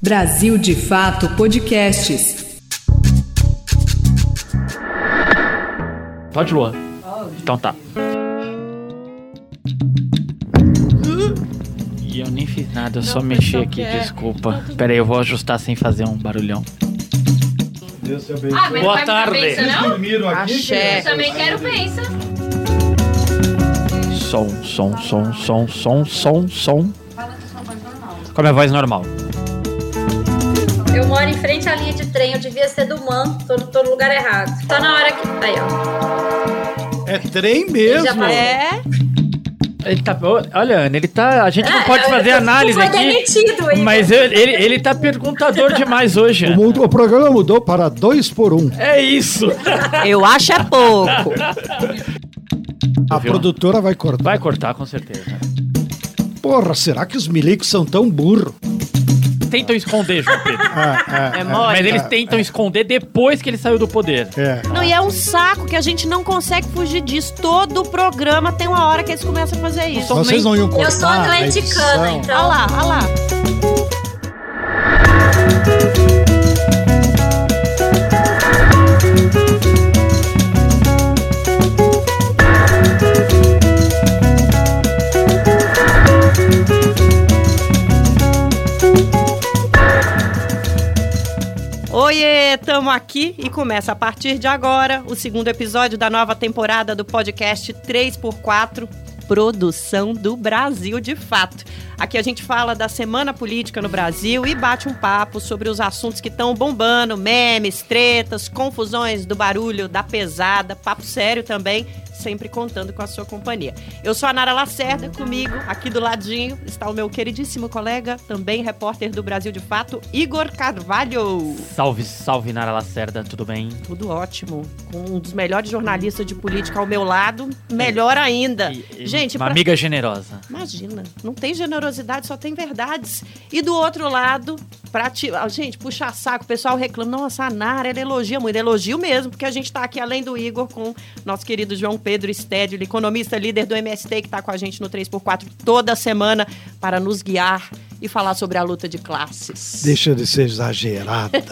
Brasil de Fato Podcasts. Pode, Luan. Então tá. E eu nem fiz nada, eu só mexi aqui, desculpa. Pera aí, eu vou ajustar sem fazer um barulhão. Deus te abençoe. Ah, mas Boa não tarde. pensa, Vocês não? dormiram aqui? Axé. Eu também quero pensa. Som, som, som, som, som, som, som. Com a minha voz normal. Eu moro em frente à linha de trem, eu devia ser do MAN, tô, tô no lugar errado. Tá na hora que. Aí, ó. É trem Ele já mesmo. É, Ele tá. Olha, Ana, ele tá. A gente não pode É, fazer eu- análise aqui. demitido, Igor. Mas ele, ele, ele tá perguntador demais hoje. O, mundo- o programa mudou para dois por um. É isso. eu acho é pouco. A Viu? produtora vai cortar. Vai cortar, com certeza. Porra, será que os milicos são tão burros? Tentam esconder, João Pedro. Ah, É mole. Mas eles tentam esconder depois que ele saiu do poder. é. Não, e é um saco que a gente não consegue fugir disso. Todo programa tem uma hora que eles começam a fazer isso. Vocês não iam cortar Eu sou a atleticana, então. Olha lá, olha lá. Oiê, tamo aqui e começa a partir de agora o segundo episódio da nova temporada do podcast 3x4, produção do Brasil de fato. Aqui a gente fala da semana política no Brasil e bate um papo sobre os assuntos que estão bombando, memes, tretas, confusões do barulho, da pesada, papo sério também, sempre contando com a sua companhia. Eu sou a Nara Lacerda, comigo, aqui do ladinho, está o meu queridíssimo colega, também repórter do Brasil de Fato, Igor Carvalho. Salve, salve, Nara Lacerda, tudo bem? Tudo ótimo. Com um dos melhores jornalistas de política ao meu lado, melhor ainda. E- e Gente, uma pra- amiga generosa. Imagina, não tem generosidade, só tem verdades. E do outro lado, pra ti... ah, gente, puxar saco, o pessoal reclama, nossa, a Nara, ela elogia muito, elogio mesmo, porque a gente tá aqui além do Igor com nosso querido João Pedro Stédio, economista líder do MST, que tá com a gente no 3x4 toda semana para nos guiar e falar sobre a luta de classes. Deixa de ser exagerada.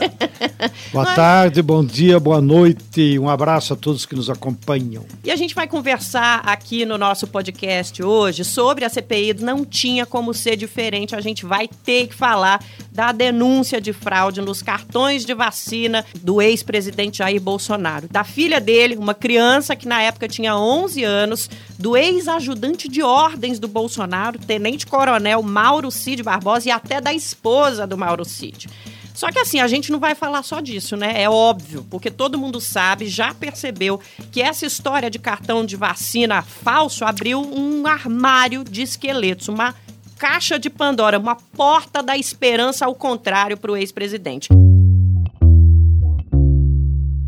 boa tarde, bom dia, boa noite. Um abraço a todos que nos acompanham. E a gente vai conversar aqui no nosso podcast hoje sobre a CPI. Não tinha como ser diferente. A gente vai ter que falar da denúncia de fraude nos cartões de vacina do ex-presidente Jair Bolsonaro. Da filha dele, uma criança que na época tinha 11 anos, do ex-ajudante de ordens do Bolsonaro, tenente-coronel Mauro Cid Barbosa, e até da esposa do Mauro Cid. Só que assim, a gente não vai falar só disso, né? É óbvio, porque todo mundo sabe, já percebeu que essa história de cartão de vacina falso abriu um armário de esqueletos, uma caixa de Pandora, uma porta da esperança ao contrário para o ex-presidente.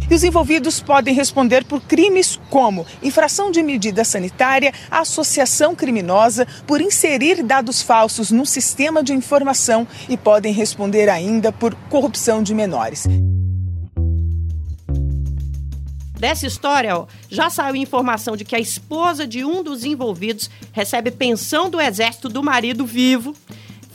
E os envolvidos podem responder por crimes como infração de medida sanitária, associação criminosa, por inserir dados falsos no sistema de informação e podem responder ainda por corrupção de menores. Dessa história, ó, já saiu informação de que a esposa de um dos envolvidos recebe pensão do exército do marido vivo.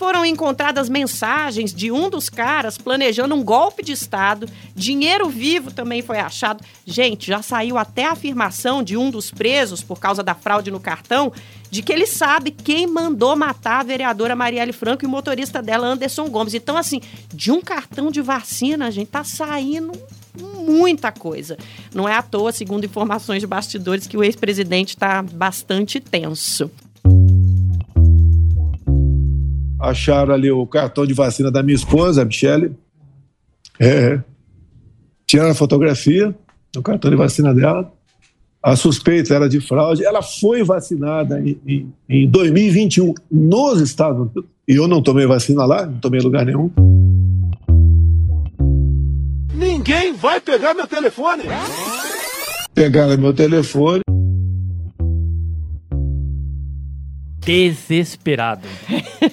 Foram encontradas mensagens de um dos caras planejando um golpe de Estado. Dinheiro vivo também foi achado. Gente, já saiu até a afirmação de um dos presos por causa da fraude no cartão de que ele sabe quem mandou matar a vereadora Marielle Franco e o motorista dela, Anderson Gomes. Então, assim, de um cartão de vacina, gente, tá saindo muita coisa. Não é à toa, segundo informações de bastidores, que o ex-presidente está bastante tenso. Acharam ali o cartão de vacina da minha esposa, a Michele. É. Tiraram a fotografia do cartão de vacina dela. A suspeita era de fraude. Ela foi vacinada em, em, em 2021 nos Estados Unidos. E eu não tomei vacina lá, não tomei lugar nenhum. Ninguém vai pegar meu telefone. Pegaram meu telefone. Desesperado.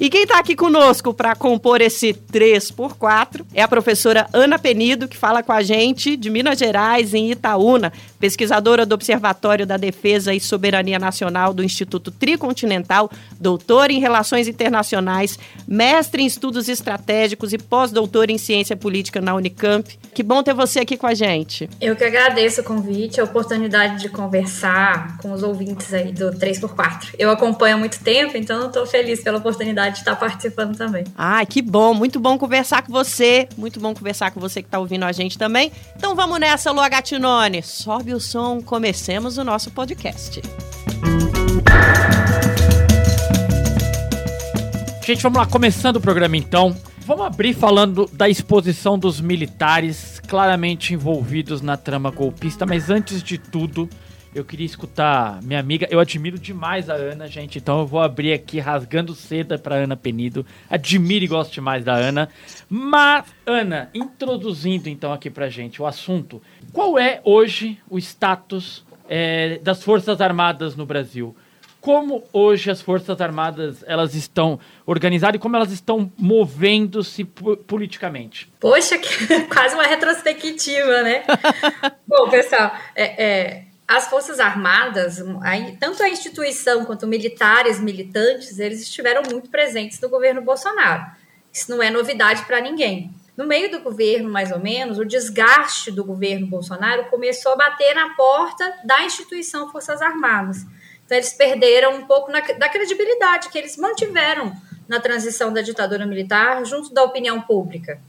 E quem está aqui conosco para compor esse 3x4 é a professora Ana Penido, que fala com a gente de Minas Gerais, em Itaúna. Pesquisadora do Observatório da Defesa e Soberania Nacional do Instituto Tricontinental, doutora em Relações Internacionais, mestre em Estudos Estratégicos e pós-doutora em Ciência Política na Unicamp. Que bom ter você aqui com a gente. Eu que agradeço o convite, a oportunidade de conversar com os ouvintes aí do 3x4. Eu acompanho há muito tempo, então estou feliz pela oportunidade de estar participando também. Ah, que bom, muito bom conversar com você, muito bom conversar com você que está ouvindo a gente também. Então vamos nessa, Lua Gatinone. Sobe o som, comecemos o nosso podcast. Gente, vamos lá, começando o programa então. Vamos abrir falando da exposição dos militares claramente envolvidos na trama golpista, mas antes de tudo, eu queria escutar minha amiga. Eu admiro demais a Ana, gente. Então eu vou abrir aqui rasgando seda para Ana Penido. Admiro e gosto demais da Ana. Mas, Ana, introduzindo então aqui pra gente o assunto. Qual é hoje o status é, das Forças Armadas no Brasil? Como hoje as Forças Armadas elas estão organizadas e como elas estão movendo-se politicamente? Poxa, que, quase uma retrospectiva, né? Bom, pessoal, é, é as Forças Armadas, tanto a instituição quanto militares, militantes, eles estiveram muito presentes no governo Bolsonaro. Isso não é novidade para ninguém. No meio do governo, mais ou menos, o desgaste do governo Bolsonaro começou a bater na porta da instituição Forças Armadas. Então, eles perderam um pouco na, da credibilidade que eles mantiveram na transição da ditadura militar junto da opinião pública.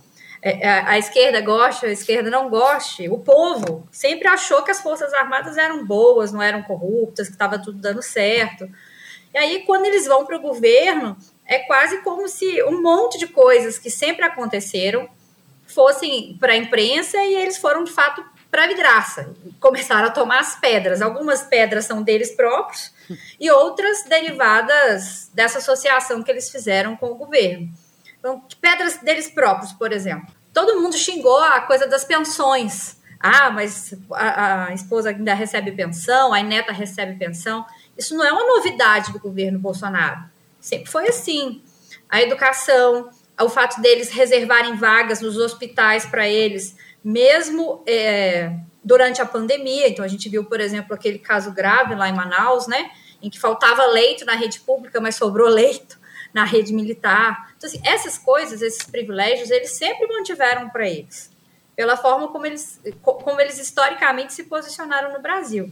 É, é, a esquerda gosta, a esquerda não goste. O povo sempre achou que as Forças Armadas eram boas, não eram corruptas, que estava tudo dando certo. E aí, quando eles vão para o governo, é quase como se um monte de coisas que sempre aconteceram fossem para a imprensa e eles foram, de fato, para a vidraça. Começaram a tomar as pedras. Algumas pedras são deles próprios e outras derivadas dessa associação que eles fizeram com o governo. Então, pedras deles próprios, por exemplo. Todo mundo xingou a coisa das pensões. Ah, mas a, a esposa ainda recebe pensão, a neta recebe pensão. Isso não é uma novidade do governo Bolsonaro. Sempre foi assim. A educação, o fato deles reservarem vagas nos hospitais para eles, mesmo é, durante a pandemia. Então, a gente viu, por exemplo, aquele caso grave lá em Manaus, né? Em que faltava leito na rede pública, mas sobrou leito na rede militar. Então, assim, essas coisas, esses privilégios, eles sempre mantiveram para eles, pela forma como eles, como eles historicamente se posicionaram no Brasil.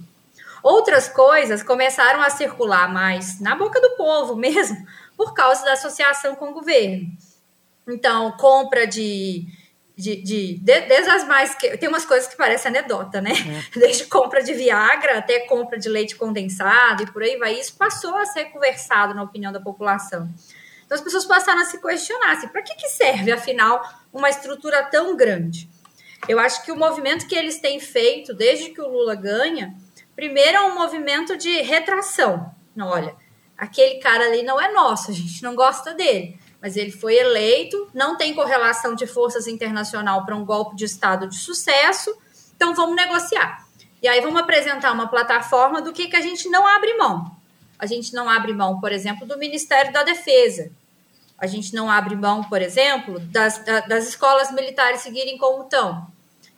Outras coisas começaram a circular mais na boca do povo mesmo, por causa da associação com o governo. Então, compra de, de, de, de, desde as mais. Tem umas coisas que parecem anedota, né? É. Desde compra de Viagra até compra de leite condensado e por aí vai. Isso passou a ser conversado na opinião da população. Então as pessoas passaram a se questionar assim, para que, que serve, afinal, uma estrutura tão grande? Eu acho que o movimento que eles têm feito desde que o Lula ganha, primeiro é um movimento de retração. Não, olha, aquele cara ali não é nosso, a gente não gosta dele mas ele foi eleito, não tem correlação de forças internacional para um golpe de Estado de sucesso, então vamos negociar. E aí vamos apresentar uma plataforma do que, que a gente não abre mão. A gente não abre mão, por exemplo, do Ministério da Defesa. A gente não abre mão, por exemplo, das, das escolas militares seguirem como estão.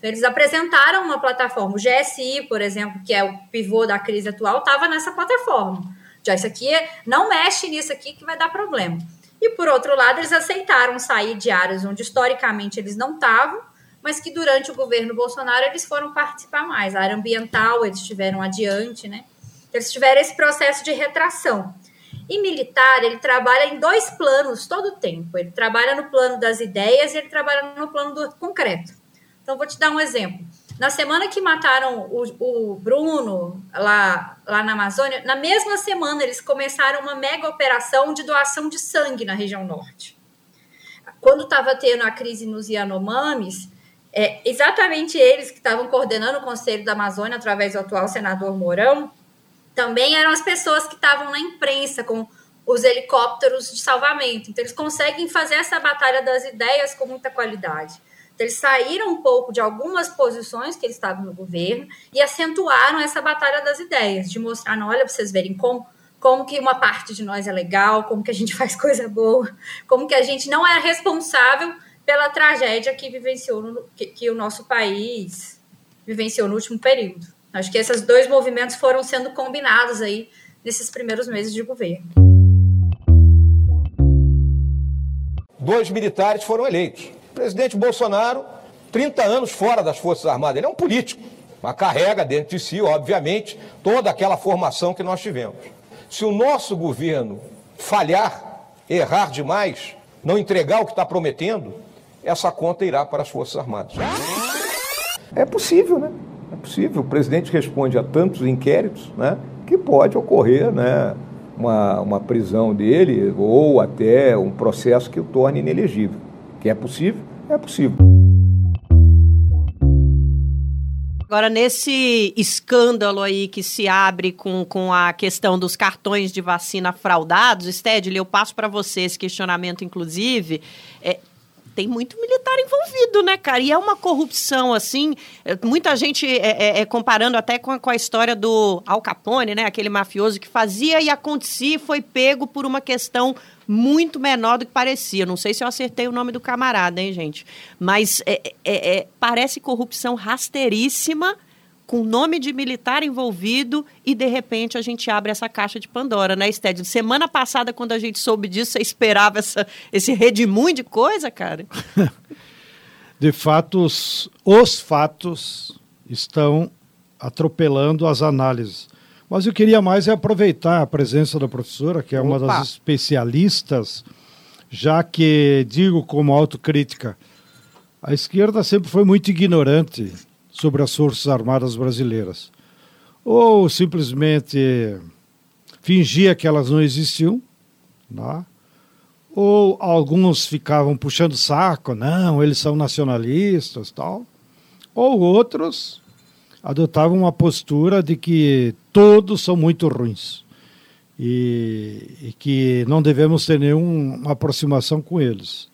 Eles apresentaram uma plataforma. O GSI, por exemplo, que é o pivô da crise atual, estava nessa plataforma. Já isso aqui é, não mexe nisso aqui que vai dar problema. E por outro lado, eles aceitaram sair de áreas onde historicamente eles não estavam, mas que durante o governo Bolsonaro eles foram participar mais. A área ambiental eles estiveram adiante, né? Eles tiveram esse processo de retração. E militar, ele trabalha em dois planos todo o tempo. Ele trabalha no plano das ideias e ele trabalha no plano do concreto. Então, vou te dar um exemplo. Na semana que mataram o, o Bruno lá, lá na Amazônia, na mesma semana eles começaram uma mega operação de doação de sangue na região norte. Quando estava tendo a crise nos Yanomamis, é, exatamente eles que estavam coordenando o Conselho da Amazônia através do atual senador Mourão, também eram as pessoas que estavam na imprensa com os helicópteros de salvamento. Então, eles conseguem fazer essa batalha das ideias com muita qualidade. Eles saíram um pouco de algumas posições que eles estavam no governo e acentuaram essa batalha das ideias, de mostrar, olha, para vocês verem como, como que uma parte de nós é legal, como que a gente faz coisa boa, como que a gente não é responsável pela tragédia que vivenciou no, que, que o nosso país vivenciou no último período. Acho que esses dois movimentos foram sendo combinados aí nesses primeiros meses de governo. Dois militares foram eleitos. Presidente Bolsonaro, 30 anos fora das Forças Armadas, ele é um político, mas carrega dentro de si, obviamente, toda aquela formação que nós tivemos. Se o nosso governo falhar, errar demais, não entregar o que está prometendo, essa conta irá para as Forças Armadas. É possível, né? É possível. O presidente responde a tantos inquéritos, né? Que pode ocorrer, né? Uma, uma prisão dele ou até um processo que o torne inelegível. Que é possível? É possível. Agora, nesse escândalo aí que se abre com, com a questão dos cartões de vacina fraudados, Stedley, eu passo para você esse questionamento, inclusive. É, tem muito militar envolvido, né, cara? E é uma corrupção, assim. É, muita gente é, é, é comparando até com a, com a, história do Al Capone, né? Aquele mafioso que fazia e acontecia e foi pego por uma questão muito menor do que parecia. Não sei se eu acertei o nome do camarada, hein, gente? Mas é, é, é parece corrupção rasteiríssima com nome de militar envolvido e de repente a gente abre essa caixa de Pandora, né, Sted? Semana passada, quando a gente soube disso, você esperava essa, esse redemoinho de coisa, cara? de fato, os, os fatos estão atropelando as análises. Mas eu queria mais é aproveitar a presença da professora, que é Opa. uma das especialistas, já que digo como autocrítica, a esquerda sempre foi muito ignorante sobre as Forças Armadas Brasileiras. Ou simplesmente fingia que elas não existiam, né? ou alguns ficavam puxando saco, não, eles são nacionalistas tal, ou outros adotavam uma postura de que todos são muito ruins e, e que não devemos ter nenhuma aproximação com eles.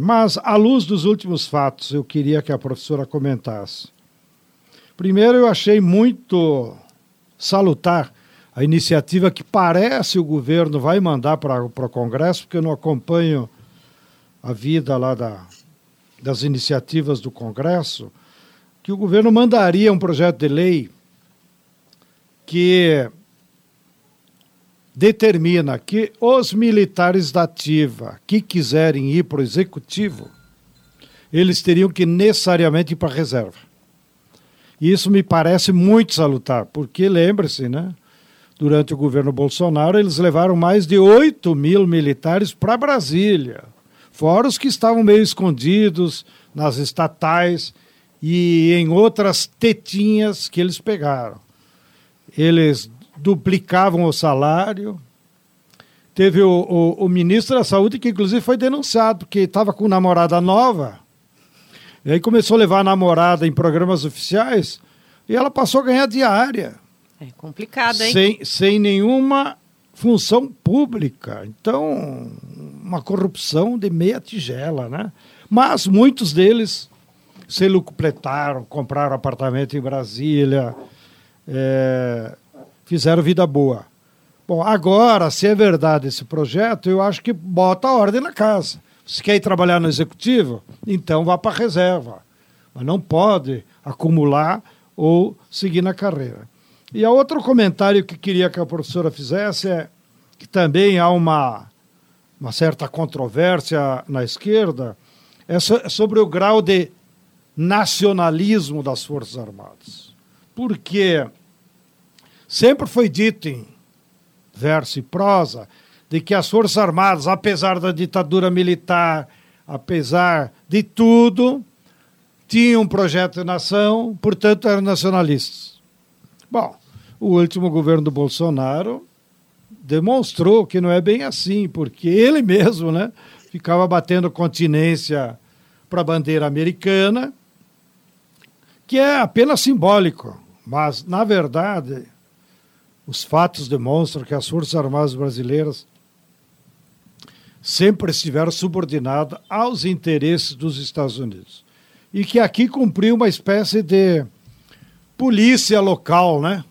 Mas, à luz dos últimos fatos, eu queria que a professora comentasse. Primeiro, eu achei muito salutar a iniciativa que parece o governo vai mandar para o Congresso, porque eu não acompanho a vida lá da, das iniciativas do Congresso, que o governo mandaria um projeto de lei que determina que os militares da ativa que quiserem ir para o executivo, eles teriam que necessariamente ir para a reserva. E isso me parece muito salutar, porque lembre-se, né? Durante o governo Bolsonaro, eles levaram mais de 8 mil militares para Brasília, fora os que estavam meio escondidos nas estatais e em outras tetinhas que eles pegaram. Eles duplicavam o salário. Teve o, o, o ministro da Saúde que, inclusive, foi denunciado, porque estava com namorada nova. E aí começou a levar a namorada em programas oficiais e ela passou a ganhar diária. É complicado, hein? Sem, sem nenhuma função pública. Então, uma corrupção de meia tigela, né? Mas muitos deles se lucupletaram, compraram apartamento em Brasília, é, fizeram vida boa. Bom, agora, se é verdade esse projeto, eu acho que bota a ordem na casa. Se quer ir trabalhar no executivo, então vá para a reserva. Mas não pode acumular ou seguir na carreira. E a outro comentário que queria que a professora fizesse é que também há uma, uma certa controvérsia na esquerda, é, é sobre o grau de nacionalismo das Forças Armadas. Porque Sempre foi dito em verso e prosa de que as Forças Armadas, apesar da ditadura militar, apesar de tudo, tinham um projeto de nação, portanto eram nacionalistas. Bom, o último governo do Bolsonaro demonstrou que não é bem assim, porque ele mesmo né, ficava batendo continência para a bandeira americana, que é apenas simbólico, mas, na verdade, os fatos demonstram que as Forças Armadas brasileiras sempre estiveram subordinadas aos interesses dos Estados Unidos. E que aqui cumpriu uma espécie de polícia local, né?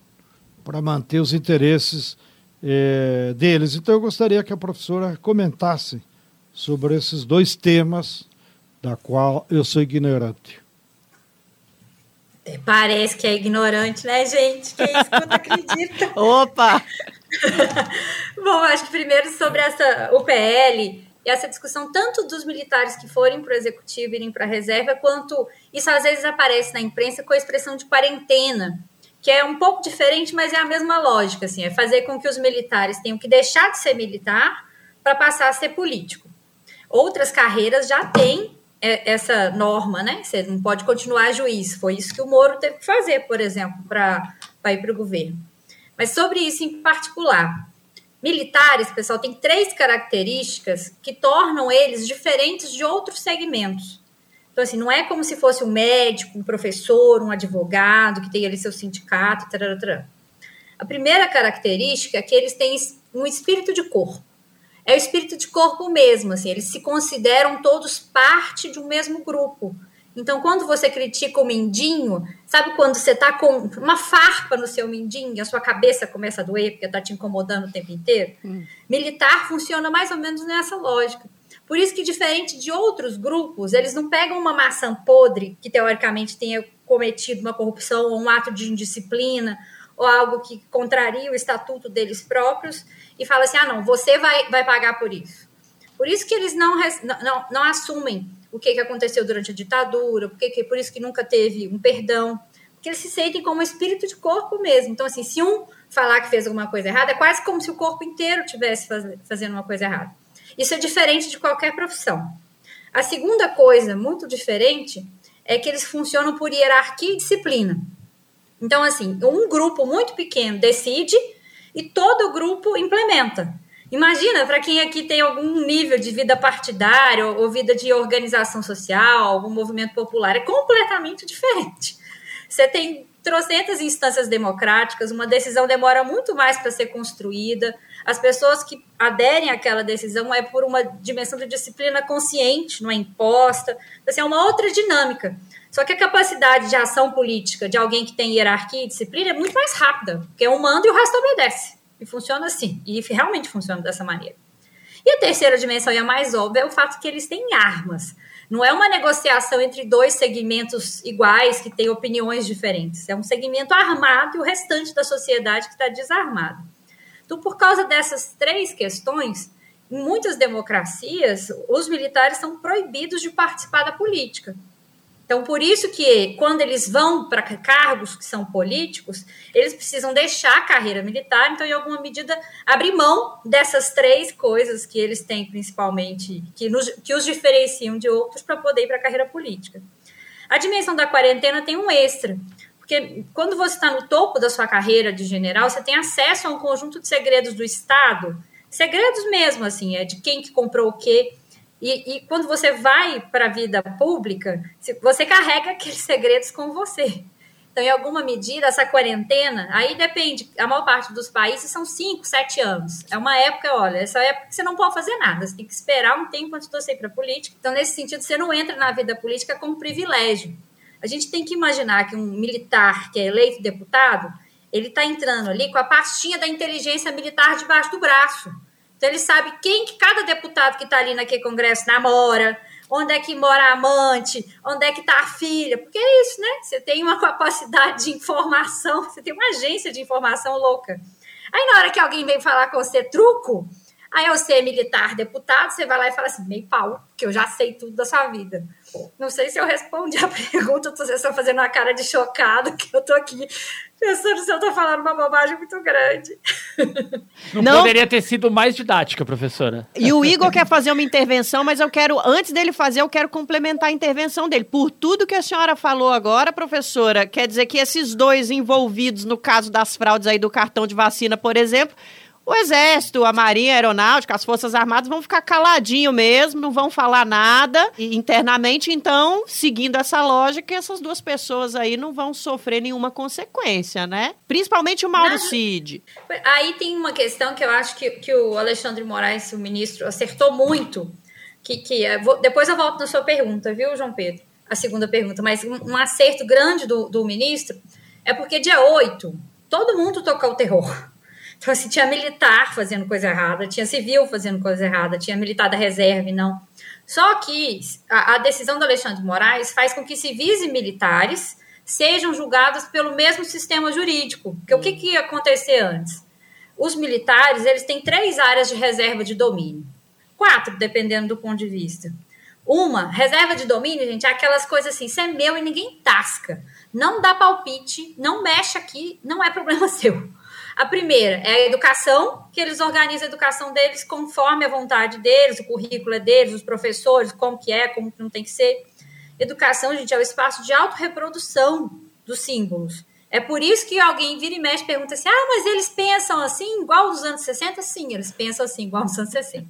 Para manter os interesses eh, deles. Então eu gostaria que a professora comentasse sobre esses dois temas, da qual eu sou ignorante. Parece que é ignorante, né, gente? Quem escuta acredita. Opa! Bom, acho que primeiro sobre essa UPL e essa discussão tanto dos militares que forem para o executivo e irem para a reserva, quanto isso às vezes aparece na imprensa com a expressão de quarentena, que é um pouco diferente, mas é a mesma lógica, assim, é fazer com que os militares tenham que deixar de ser militar para passar a ser político. Outras carreiras já têm essa norma, né? Você não pode continuar juiz. Foi isso que o Moro teve que fazer, por exemplo, para ir para o governo. Mas sobre isso em particular, militares, pessoal, tem três características que tornam eles diferentes de outros segmentos. Então, assim, não é como se fosse um médico, um professor, um advogado que tem ali seu sindicato, tarará. A primeira característica é que eles têm um espírito de corpo. É o espírito de corpo mesmo, assim, eles se consideram todos parte de um mesmo grupo. Então, quando você critica o mindinho, sabe quando você está com uma farpa no seu mindinho e a sua cabeça começa a doer porque está te incomodando o tempo inteiro? Hum. Militar funciona mais ou menos nessa lógica. Por isso que, diferente de outros grupos, eles não pegam uma maçã podre que teoricamente tenha cometido uma corrupção ou um ato de indisciplina ou algo que contraria o estatuto deles próprios e fala assim: ah, não, você vai, vai pagar por isso. Por isso que eles não, não, não assumem o que, que aconteceu durante a ditadura, por, que, por isso que nunca teve um perdão, porque eles se sentem como espírito de corpo mesmo. Então, assim, se um falar que fez alguma coisa errada, é quase como se o corpo inteiro estivesse faz, fazendo uma coisa errada. Isso é diferente de qualquer profissão. A segunda coisa, muito diferente, é que eles funcionam por hierarquia e disciplina. Então, assim, um grupo muito pequeno decide e todo o grupo implementa. Imagina, para quem aqui tem algum nível de vida partidária ou vida de organização social, algum movimento popular, é completamente diferente. Você tem trocentas instâncias democráticas, uma decisão demora muito mais para ser construída. As pessoas que aderem àquela decisão é por uma dimensão de disciplina consciente, não é imposta. Assim, é uma outra dinâmica. Só que a capacidade de ação política de alguém que tem hierarquia e disciplina é muito mais rápida, porque um manda e o resto obedece. E funciona assim. E realmente funciona dessa maneira. E a terceira dimensão, e a mais óbvia, é o fato que eles têm armas. Não é uma negociação entre dois segmentos iguais que têm opiniões diferentes. É um segmento armado e o restante da sociedade que está desarmado. Então, por causa dessas três questões, em muitas democracias, os militares são proibidos de participar da política. Então, por isso que quando eles vão para cargos que são políticos, eles precisam deixar a carreira militar, então, em alguma medida, abrir mão dessas três coisas que eles têm, principalmente, que, nos, que os diferenciam de outros, para poder ir para a carreira política. A dimensão da quarentena tem um extra, porque quando você está no topo da sua carreira de general, você tem acesso a um conjunto de segredos do Estado, segredos mesmo, assim, é de quem que comprou o quê, e, e quando você vai para a vida pública, você carrega aqueles segredos com você. Então, em alguma medida, essa quarentena, aí depende, a maior parte dos países são 5, 7 anos. É uma época, olha, essa época que você não pode fazer nada, você tem que esperar um tempo antes de você ir para a política. Então, nesse sentido, você não entra na vida política com privilégio. A gente tem que imaginar que um militar que é eleito deputado, ele está entrando ali com a pastinha da inteligência militar debaixo do braço. Então ele sabe quem que cada deputado que está ali naquele congresso namora, onde é que mora a amante, onde é que está a filha, porque é isso, né? Você tem uma capacidade de informação, você tem uma agência de informação louca. Aí na hora que alguém vem falar com você truco, aí você é militar, deputado, você vai lá e fala assim, meio pau, que eu já sei tudo da sua vida. Não sei se eu respondi a pergunta, vocês estão fazendo uma cara de chocado, que eu tô aqui pensando se eu tô falando uma bobagem muito grande. Não, Não, poderia ter sido mais didática, professora. E o Igor quer fazer uma intervenção, mas eu quero, antes dele fazer, eu quero complementar a intervenção dele. Por tudo que a senhora falou agora, professora, quer dizer que esses dois envolvidos no caso das fraudes aí do cartão de vacina, por exemplo, o Exército, a Marinha a Aeronáutica, as Forças Armadas vão ficar caladinho mesmo, não vão falar nada internamente. Então, seguindo essa lógica, essas duas pessoas aí não vão sofrer nenhuma consequência, né? Principalmente o Mauro Cid. Aí tem uma questão que eu acho que, que o Alexandre Moraes, o ministro, acertou muito. Que, que é, vou, depois eu volto na sua pergunta, viu, João Pedro? A segunda pergunta. Mas um, um acerto grande do, do ministro é porque dia 8, todo mundo tocou o terror então, assim, tinha militar fazendo coisa errada, tinha civil fazendo coisa errada, tinha militar da reserva e não. Só que a, a decisão do Alexandre de Moraes faz com que civis e militares sejam julgados pelo mesmo sistema jurídico. Porque o que, que ia acontecer antes? Os militares eles têm três áreas de reserva de domínio. Quatro, dependendo do ponto de vista. Uma, reserva de domínio, gente, é aquelas coisas assim, isso é meu e ninguém tasca. Não dá palpite, não mexe aqui, não é problema seu. A primeira é a educação, que eles organizam a educação deles conforme a vontade deles, o currículo é deles, os professores, como que é, como que não tem que ser. Educação, gente, é o espaço de autorreprodução dos símbolos. É por isso que alguém vira e mexe pergunta assim: ah, mas eles pensam assim, igual nos anos 60? Sim, eles pensam assim, igual nos anos 60.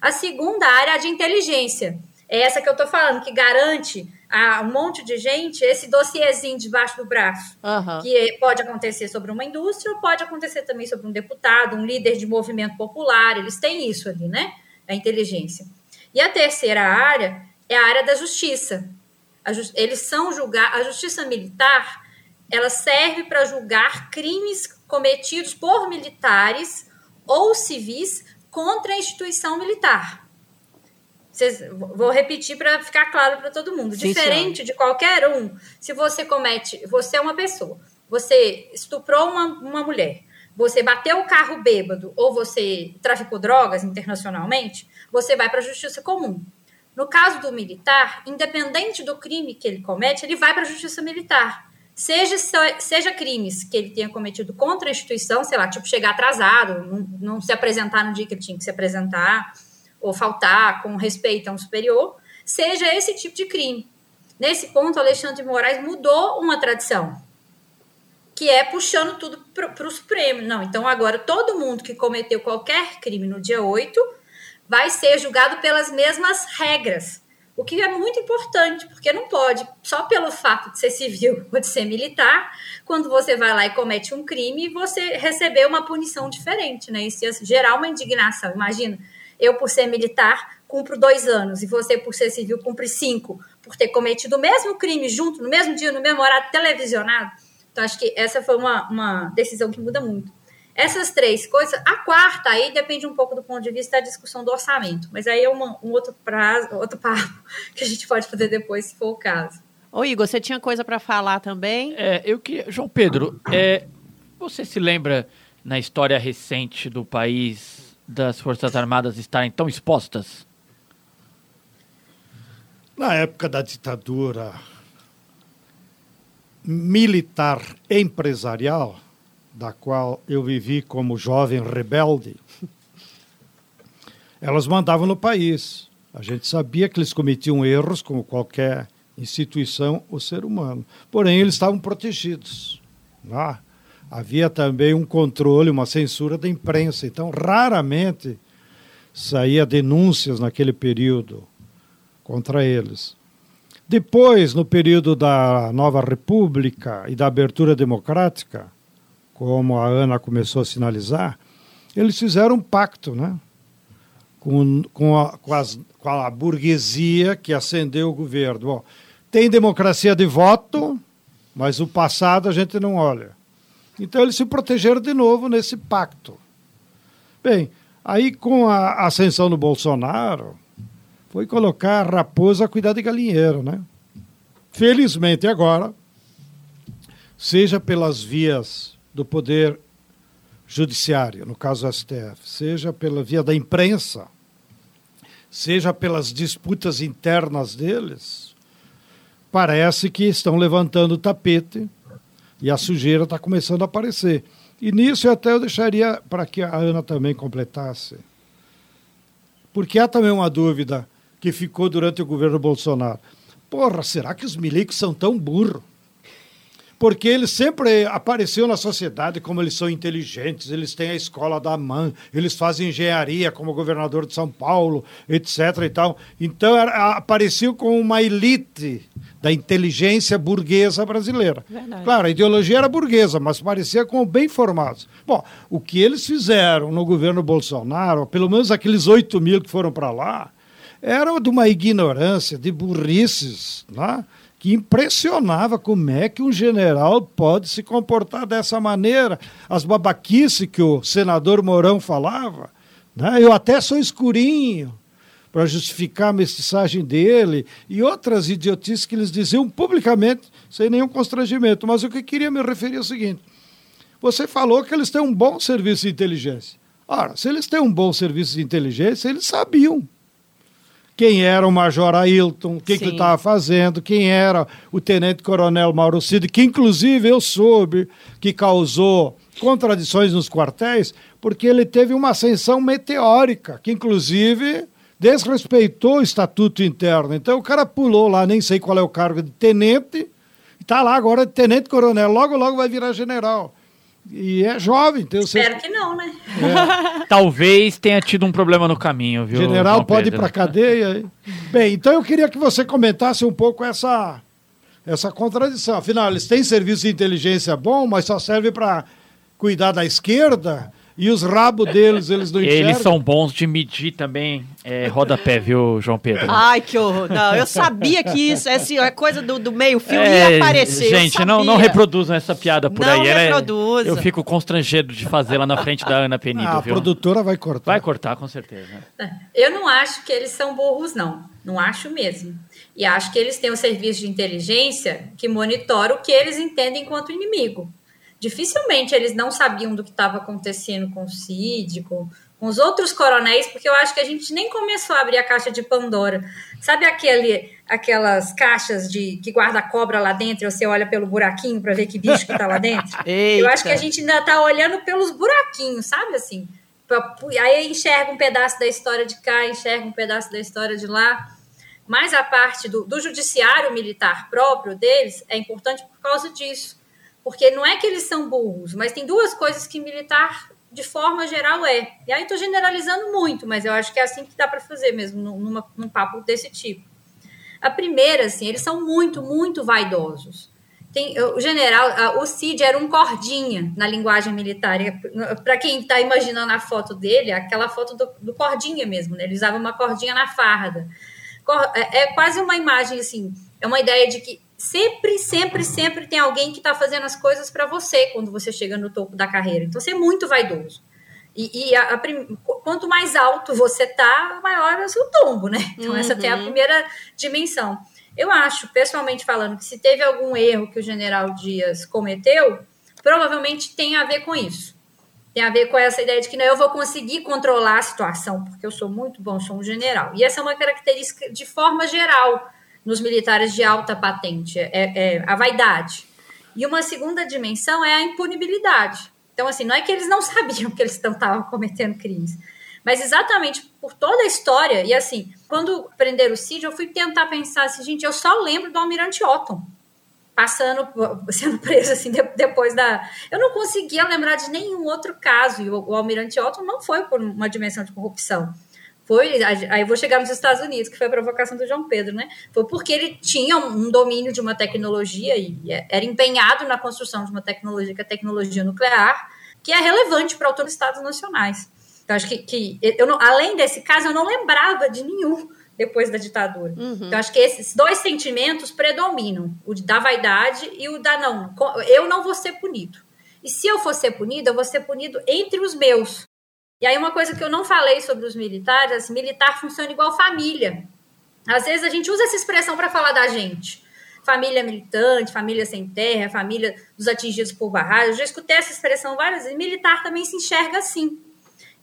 A segunda área é a de inteligência. É essa que eu tô falando, que garante a um monte de gente esse dossiezinho debaixo do braço. Aham. Que pode acontecer sobre uma indústria ou pode acontecer também sobre um deputado, um líder de movimento popular. Eles têm isso ali, né? A inteligência. E a terceira área é a área da justiça. Eles são julgar a justiça militar, ela serve para julgar crimes cometidos por militares ou civis contra a instituição militar. Vocês- vou repetir para ficar claro para todo mundo. Sim, Diferente de qualquer um, se você comete, você é uma pessoa, você estuprou uma, uma mulher, você bateu o carro bêbado ou você traficou drogas internacionalmente, você vai para a justiça comum. No caso do militar, independente do crime que ele comete, ele vai para a justiça militar. Seja, seja crimes que ele tenha cometido contra a instituição, sei lá, tipo chegar atrasado, não, não se apresentar no dia que ele tinha que se apresentar, ou faltar com respeito a um superior, seja esse tipo de crime. Nesse ponto, Alexandre de Moraes mudou uma tradição, que é puxando tudo para o Supremo. Não, então agora todo mundo que cometeu qualquer crime no dia 8 vai ser julgado pelas mesmas regras. O que é muito importante, porque não pode, só pelo fato de ser civil ou de ser militar, quando você vai lá e comete um crime, você receber uma punição diferente, né? Isso ia gerar uma indignação. Imagina, eu, por ser militar, cumpro dois anos, e você, por ser civil, cumpre cinco, por ter cometido o mesmo crime junto, no mesmo dia, no mesmo horário, televisionado. Então, acho que essa foi uma, uma decisão que muda muito. Essas três coisas, a quarta aí depende um pouco do ponto de vista da discussão do orçamento, mas aí é uma, um outro prazo, outro papo que a gente pode fazer depois, se for o caso. Ô, Igor, você tinha coisa para falar também? É, eu queria. João Pedro, é, você se lembra na história recente do país das Forças Armadas estarem tão expostas? Na época da ditadura militar empresarial, da qual eu vivi como jovem rebelde, elas mandavam no país. A gente sabia que eles cometiam erros, como qualquer instituição ou ser humano. Porém, eles estavam protegidos. né? Havia também um controle, uma censura da imprensa. Então, raramente saía denúncias naquele período contra eles. Depois, no período da Nova República e da abertura democrática, como a Ana começou a sinalizar, eles fizeram um pacto né? com, com, a, com, as, com a burguesia que acendeu o governo. Bom, tem democracia de voto, mas o passado a gente não olha. Então eles se protegeram de novo nesse pacto. Bem, aí com a ascensão do Bolsonaro, foi colocar a raposa a cuidar de galinheiro, né? Felizmente agora, seja pelas vias do poder judiciário, no caso STF, seja pela via da imprensa, seja pelas disputas internas deles, parece que estão levantando o tapete e a sujeira está começando a aparecer. E nisso até eu deixaria para que a Ana também completasse. Porque há também uma dúvida que ficou durante o governo Bolsonaro. Porra, será que os milicos são tão burros? Porque eles sempre apareceram na sociedade como eles são inteligentes, eles têm a escola da mãe, eles fazem engenharia como governador de São Paulo, etc. e tal. Então era, apareciam como uma elite da inteligência burguesa brasileira. Verdade. Claro, a ideologia era burguesa, mas parecia como bem formados. Bom, o que eles fizeram no governo Bolsonaro, pelo menos aqueles 8 mil que foram para lá, era de uma ignorância, de burrices, né? Que impressionava como é que um general pode se comportar dessa maneira. As babaquices que o senador Mourão falava, né? eu até sou escurinho para justificar a mestiçagem dele, e outras idiotices que eles diziam publicamente sem nenhum constrangimento. Mas o que eu queria me referir é o seguinte: você falou que eles têm um bom serviço de inteligência. Ora, se eles têm um bom serviço de inteligência, eles sabiam quem era o Major Ailton, o que ele estava fazendo, quem era o Tenente Coronel Mauro Cid, que inclusive eu soube que causou contradições nos quartéis, porque ele teve uma ascensão meteórica, que inclusive desrespeitou o estatuto interno. Então o cara pulou lá, nem sei qual é o cargo de tenente, está lá agora de tenente coronel, logo logo vai virar general. E é jovem, tem Espero que não, né? É. Talvez tenha tido um problema no caminho, viu? General João pode Pedro? ir para cadeia. Bem, então eu queria que você comentasse um pouco essa essa contradição. Afinal, eles têm serviço de inteligência bom, mas só serve para cuidar da esquerda e os rabos deles, eles não enxergam. Eles são bons de medir também é, rodapé, viu, João Pedro? Ai, que horror. Não, eu sabia que isso assim, é coisa do, do meio-fio é, ia aparecer. Gente, não, não reproduzam essa piada por não aí. Não reproduzam. Eu fico constrangido de fazê-la na frente da Ana Penido, ah, viu? A produtora vai cortar. Vai cortar, com certeza. Eu não acho que eles são burros, não. Não acho mesmo. E acho que eles têm um serviço de inteligência que monitora o que eles entendem enquanto inimigo dificilmente eles não sabiam do que estava acontecendo com o Cid, com, com, os outros coronéis, porque eu acho que a gente nem começou a abrir a caixa de Pandora. Sabe aquele, aquelas caixas de que guarda cobra lá dentro e você olha pelo buraquinho para ver que bicho que está lá dentro? eu acho que a gente ainda está olhando pelos buraquinhos, sabe assim? Pra, aí enxerga um pedaço da história de cá, enxerga um pedaço da história de lá. Mas a parte do, do judiciário militar próprio deles é importante por causa disso porque não é que eles são burros, mas tem duas coisas que militar, de forma geral, é. E aí estou generalizando muito, mas eu acho que é assim que dá para fazer mesmo, numa, num papo desse tipo. A primeira, assim, eles são muito, muito vaidosos. Tem, o general, o Cid era um cordinha na linguagem militar. Para quem está imaginando a foto dele, aquela foto do, do, cordinha mesmo, né? Ele usava uma cordinha na farda. É, é quase uma imagem assim, é uma ideia de que sempre, sempre, sempre tem alguém que está fazendo as coisas para você quando você chega no topo da carreira. Então, você é muito vaidoso. E, e a, a prim... quanto mais alto você tá, maior é o seu tombo, né? Então, uhum. essa tem a primeira dimensão. Eu acho, pessoalmente falando, que se teve algum erro que o general Dias cometeu, provavelmente tem a ver com isso. Tem a ver com essa ideia de que não, eu vou conseguir controlar a situação, porque eu sou muito bom, sou um general. E essa é uma característica de forma geral nos militares de alta patente, é, é a vaidade. E uma segunda dimensão é a impunibilidade. Então, assim, não é que eles não sabiam que eles estavam cometendo crimes, mas exatamente por toda a história. E assim, quando prenderam o Cid, eu fui tentar pensar assim, gente, eu só lembro do Almirante Otton passando, sendo preso assim depois da. Eu não conseguia lembrar de nenhum outro caso. E o, o Almirante Otton não foi por uma dimensão de corrupção foi, aí eu vou chegar nos Estados Unidos, que foi a provocação do João Pedro, né? Foi porque ele tinha um domínio de uma tecnologia e é, era empenhado na construção de uma tecnologia, que é a tecnologia nuclear, que é relevante para todos os estados nacionais. Então, acho que, que eu não, além desse caso, eu não lembrava de nenhum depois da ditadura. Uhum. Então, acho que esses dois sentimentos predominam: o da vaidade e o da não. Eu não vou ser punido. E se eu for ser punido, eu vou ser punido entre os meus. E aí, uma coisa que eu não falei sobre os militares, assim, militar funciona igual família. Às vezes a gente usa essa expressão para falar da gente. Família militante, família sem terra, família dos atingidos por barragem. Eu já escutei essa expressão várias vezes. Militar também se enxerga assim.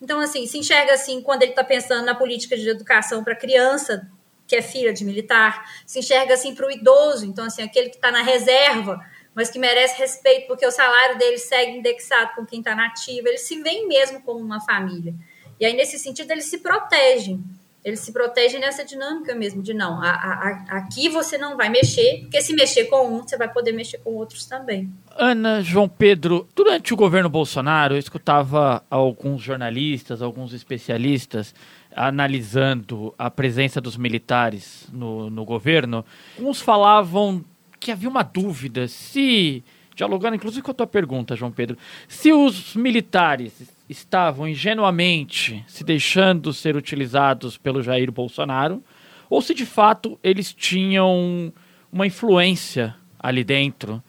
Então, assim, se enxerga assim quando ele está pensando na política de educação para criança que é filha de militar, se enxerga assim para o idoso, então, assim, aquele que está na reserva mas que merece respeito porque o salário dele segue indexado com quem está nativo. Eles se veem mesmo como uma família. E aí, nesse sentido, eles se protegem. Eles se protegem nessa dinâmica mesmo, de não, a, a, aqui você não vai mexer, porque se mexer com um, você vai poder mexer com outros também. Ana, João Pedro, durante o governo Bolsonaro, eu escutava alguns jornalistas, alguns especialistas analisando a presença dos militares no, no governo. Uns falavam que havia uma dúvida se, dialogando inclusive com a tua pergunta, João Pedro, se os militares estavam ingenuamente se deixando ser utilizados pelo Jair Bolsonaro, ou se de fato eles tinham uma influência ali dentro.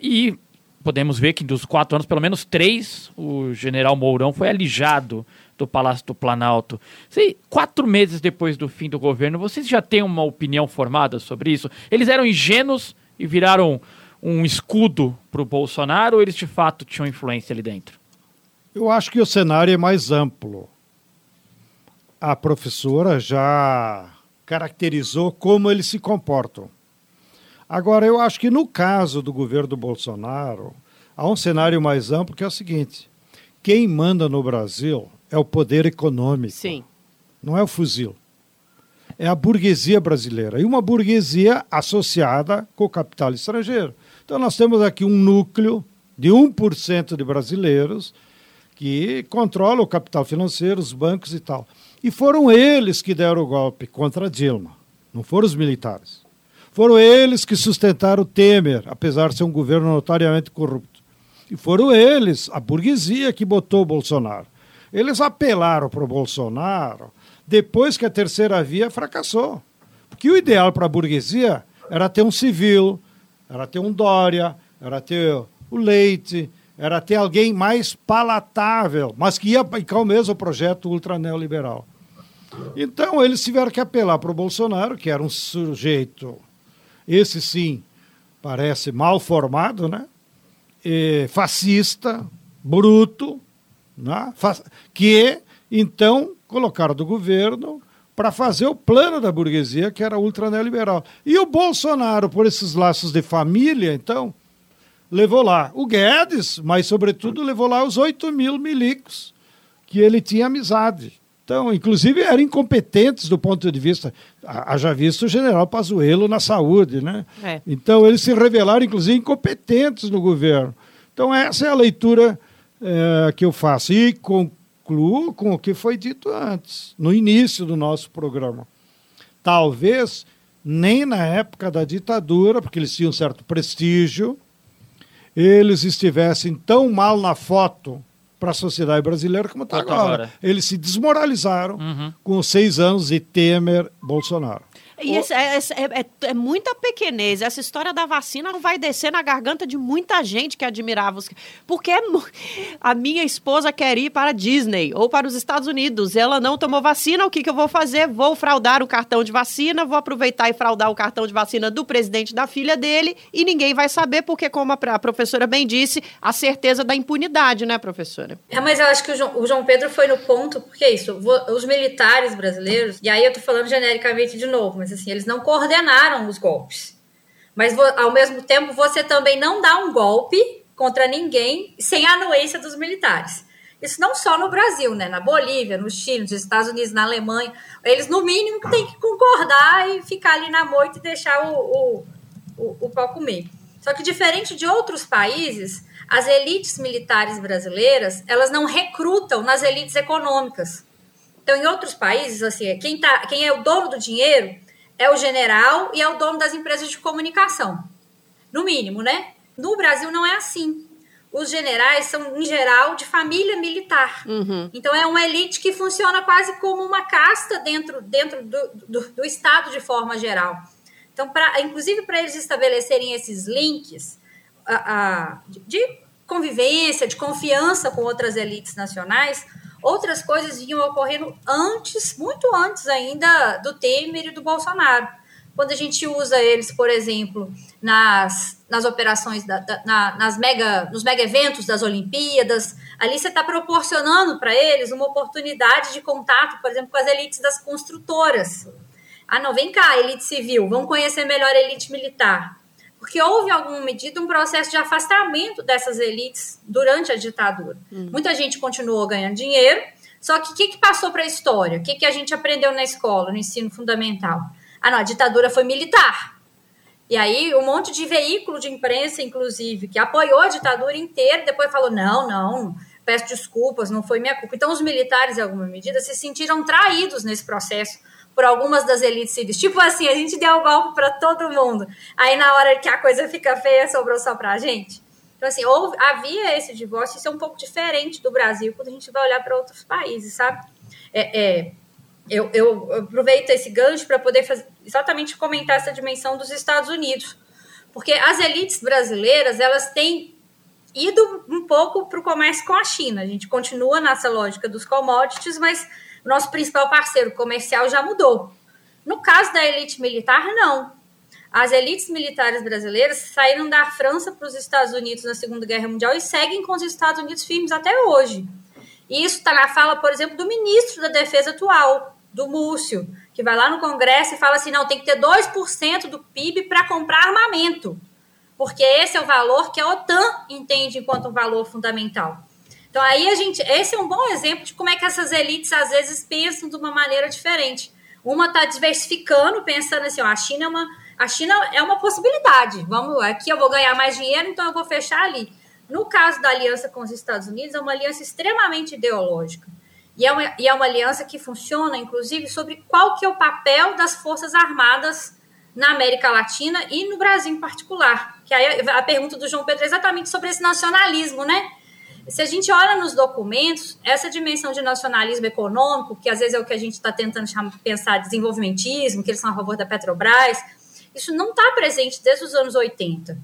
E podemos ver que dos quatro anos, pelo menos três, o general Mourão foi alijado do Palácio do Planalto. Sei, quatro meses depois do fim do governo, vocês já têm uma opinião formada sobre isso? Eles eram ingênuos e viraram um escudo para o Bolsonaro ou eles de fato tinham influência ali dentro? Eu acho que o cenário é mais amplo. A professora já caracterizou como eles se comportam. Agora, eu acho que no caso do governo do Bolsonaro, há um cenário mais amplo que é o seguinte: quem manda no Brasil é o poder econômico. Sim. Não é o fuzil. É a burguesia brasileira. E uma burguesia associada com o capital estrangeiro. Então, nós temos aqui um núcleo de 1% de brasileiros que controla o capital financeiro, os bancos e tal. E foram eles que deram o golpe contra Dilma, não foram os militares. Foram eles que sustentaram o Temer, apesar de ser um governo notariamente corrupto. E foram eles, a burguesia, que botou o Bolsonaro. Eles apelaram para o Bolsonaro depois que a terceira via fracassou. Porque o ideal para a burguesia era ter um civil, era ter um Dória, era ter o Leite, era ter alguém mais palatável, mas que ia aplicar o mesmo projeto ultra neoliberal. Então, eles tiveram que apelar para o Bolsonaro, que era um sujeito, esse sim, parece mal formado, né? E fascista, bruto, né? que então colocaram do governo para fazer o plano da burguesia, que era ultra neoliberal. E o Bolsonaro, por esses laços de família, então, levou lá o Guedes, mas, sobretudo, levou lá os 8 mil milicos que ele tinha amizade. Então, inclusive, eram incompetentes do ponto de vista. Haja visto o general Pazuello na saúde, né? É. Então, eles se revelaram, inclusive, incompetentes no governo. Então, essa é a leitura é, que eu faço. E concluo com o que foi dito antes, no início do nosso programa. Talvez nem na época da ditadura, porque eles tinham um certo prestígio, eles estivessem tão mal na foto para a sociedade brasileira como está agora. agora. Eles se desmoralizaram uhum. com os seis anos de Temer Bolsonaro. E esse, é, é, é, é, muita pequenez. Essa história da vacina não vai descer na garganta de muita gente que admirava os. Porque é a minha esposa quer ir para a Disney ou para os Estados Unidos. Ela não tomou vacina. O que, que eu vou fazer? Vou fraudar o cartão de vacina, vou aproveitar e fraudar o cartão de vacina do presidente da filha dele e ninguém vai saber, porque, como a professora bem disse, a certeza da impunidade, né, professora? É, mas eu acho que o João, o João Pedro foi no ponto, porque é isso, os militares brasileiros, e aí eu tô falando genericamente de novo, mas assim, eles não coordenaram os golpes. Mas ao mesmo tempo, você também não dá um golpe contra ninguém sem a anuência dos militares. Isso não só no Brasil, né? Na Bolívia, no Chile, nos Estados Unidos, na Alemanha. Eles, no mínimo, têm que concordar e ficar ali na moita e deixar o, o, o, o pau comer. Só que, diferente de outros países, as elites militares brasileiras, elas não recrutam nas elites econômicas. Então, em outros países, assim, quem, tá, quem é o dono do dinheiro é o general e é o dono das empresas de comunicação. No mínimo, né? No Brasil não é assim. Os generais são, em geral, de família militar. Uhum. Então é uma elite que funciona quase como uma casta dentro, dentro do, do, do Estado de forma geral. Então, pra, inclusive para eles estabelecerem esses links a, a, de convivência, de confiança com outras elites nacionais, outras coisas vinham ocorrendo antes, muito antes ainda do Temer e do Bolsonaro. Quando a gente usa eles, por exemplo, nas, nas operações, da, da, na, nas mega, nos mega eventos das Olimpíadas, ali você está proporcionando para eles uma oportunidade de contato, por exemplo, com as elites das construtoras. Ah, não, vem cá, elite civil, vamos conhecer melhor a elite militar porque houve, em alguma medida, um processo de afastamento dessas elites durante a ditadura. Hum. Muita gente continuou ganhando dinheiro, só que o que, que, passou para a história? O que, que a gente aprendeu na escola, no ensino fundamental? Ah, não, a ditadura foi militar. E aí, um monte de veículo de imprensa, inclusive, que apoiou a ditadura inteira, depois falou: não, não, peço desculpas, não foi minha culpa. Então, os militares, em alguma medida, se sentiram traídos nesse processo por algumas das elites civis. Tipo assim, a gente deu o golpe para todo mundo. Aí na hora que a coisa fica feia, sobrou só para a gente. Então, assim, houve, havia esse divórcio, isso é um pouco diferente do Brasil quando a gente vai olhar para outros países, sabe? É, é eu, eu, aproveito esse gancho para poder fazer, exatamente comentar essa dimensão dos Estados Unidos. Porque as elites brasileiras, elas têm ido um pouco para o comércio com a China. A gente continua nessa lógica dos commodities, mas nosso principal parceiro comercial já mudou. No caso da elite militar, não. as elites militares brasileiras saíram da França para os Estados Unidos na Segunda Guerra Mundial e seguem com os Estados Unidos firmes até hoje. E isso está na fala, por exemplo, do ministro da Defesa atual, do Múcio, que vai lá no Congresso e fala assim: não, tem que ter 2% do PIB para comprar armamento, porque esse é o valor que a OTAN entende enquanto um valor fundamental. Então aí a gente, esse é um bom exemplo de como é que essas elites às vezes pensam de uma maneira diferente. Uma está diversificando, pensando assim, ó, a China é uma a China é uma possibilidade. Vamos, aqui eu vou ganhar mais dinheiro, então eu vou fechar ali. No caso da aliança com os Estados Unidos, é uma aliança extremamente ideológica. E é, uma, e é uma aliança que funciona, inclusive, sobre qual que é o papel das Forças Armadas na América Latina e no Brasil em particular. Que aí a pergunta do João Pedro é exatamente sobre esse nacionalismo, né? Se a gente olha nos documentos, essa dimensão de nacionalismo econômico, que às vezes é o que a gente está tentando pensar desenvolvimentismo, que eles são a favor da Petrobras, isso não está presente desde os anos 80.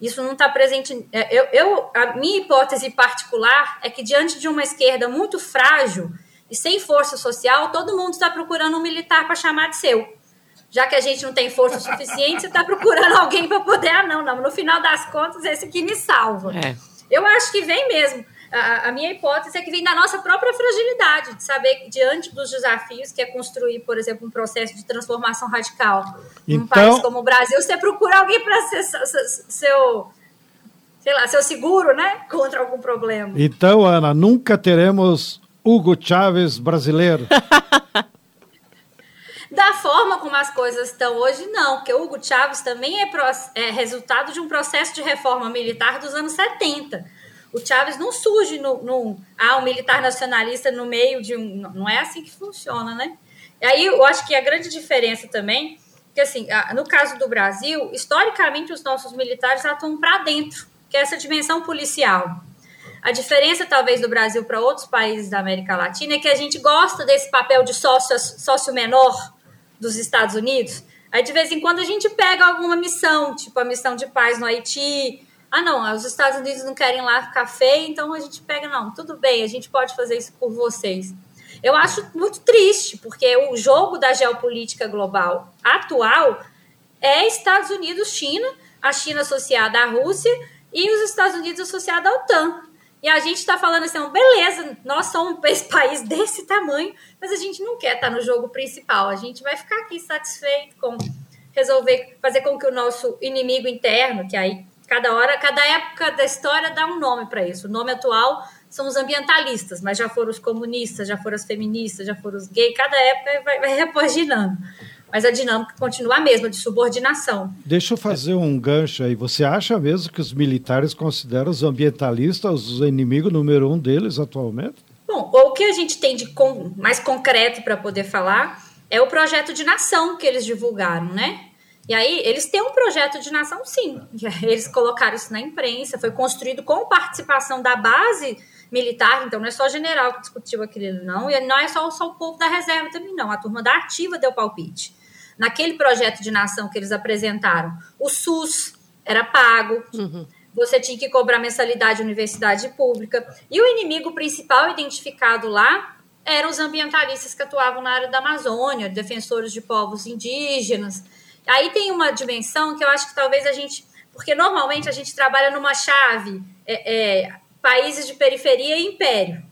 Isso não está presente. É, eu, eu, a minha hipótese particular é que, diante de uma esquerda muito frágil e sem força social, todo mundo está procurando um militar para chamar de seu. Já que a gente não tem força suficiente, você está procurando alguém para poder. Ah, não, não. No final das contas, esse aqui me salva. É. Eu acho que vem mesmo a, a, minha hipótese é que vem da nossa própria fragilidade, de saber que diante dos desafios que é construir, por exemplo, um processo de transformação radical então, num país como o Brasil, você procura alguém para ser seu, sei lá, seu seguro, né, contra algum problema. Então, Ana, nunca teremos Hugo Chávez brasileiro. Da forma como as coisas estão hoje, não, porque o Hugo Chávez também é, é resultado de um processo de reforma militar dos anos 70 o Chaves não surge no ah, um militar nacionalista no meio de um. Não é assim que funciona, né? E aí eu acho que a grande diferença também, que assim, no caso do Brasil, historicamente os nossos militares atuam para dentro, que é essa dimensão policial. A diferença, talvez, do Brasil para outros países da América Latina é que a gente gosta desse papel de sócio, sócio menor dos Estados Unidos. Aí, de vez em quando, a gente pega alguma missão, tipo a missão de paz no Haiti, ah, não, os Estados Unidos não querem lá feio, então a gente pega, não, tudo bem, a gente pode fazer isso por vocês. Eu acho muito triste, porque o jogo da geopolítica global atual é Estados Unidos, China, a China associada à Rússia e os Estados Unidos associados à OTAN. E a gente está falando assim, beleza, nós somos esse país desse tamanho, mas a gente não quer estar tá no jogo principal. A gente vai ficar aqui satisfeito com resolver fazer com que o nosso inimigo interno, que aí Cada hora, cada época da história dá um nome para isso. O nome atual são os ambientalistas, mas já foram os comunistas, já foram as feministas, já foram os gays. Cada época vai, vai repaginando. Mas a dinâmica continua a mesma, de subordinação. Deixa eu fazer um gancho aí. Você acha mesmo que os militares consideram os ambientalistas os inimigos número um deles atualmente? Bom, o que a gente tem de mais concreto para poder falar é o projeto de nação que eles divulgaram, né? E aí, eles têm um projeto de nação, sim. Eles colocaram isso na imprensa, foi construído com participação da base militar, então não é só general que discutiu aquilo, não, e não é só, só o povo da reserva também, não. A turma da ativa deu palpite. Naquele projeto de nação que eles apresentaram, o SUS era pago, uhum. você tinha que cobrar mensalidade de universidade pública, e o inimigo principal identificado lá eram os ambientalistas que atuavam na área da Amazônia, defensores de povos indígenas, Aí tem uma dimensão que eu acho que talvez a gente. Porque normalmente a gente trabalha numa chave é, é, países de periferia e império.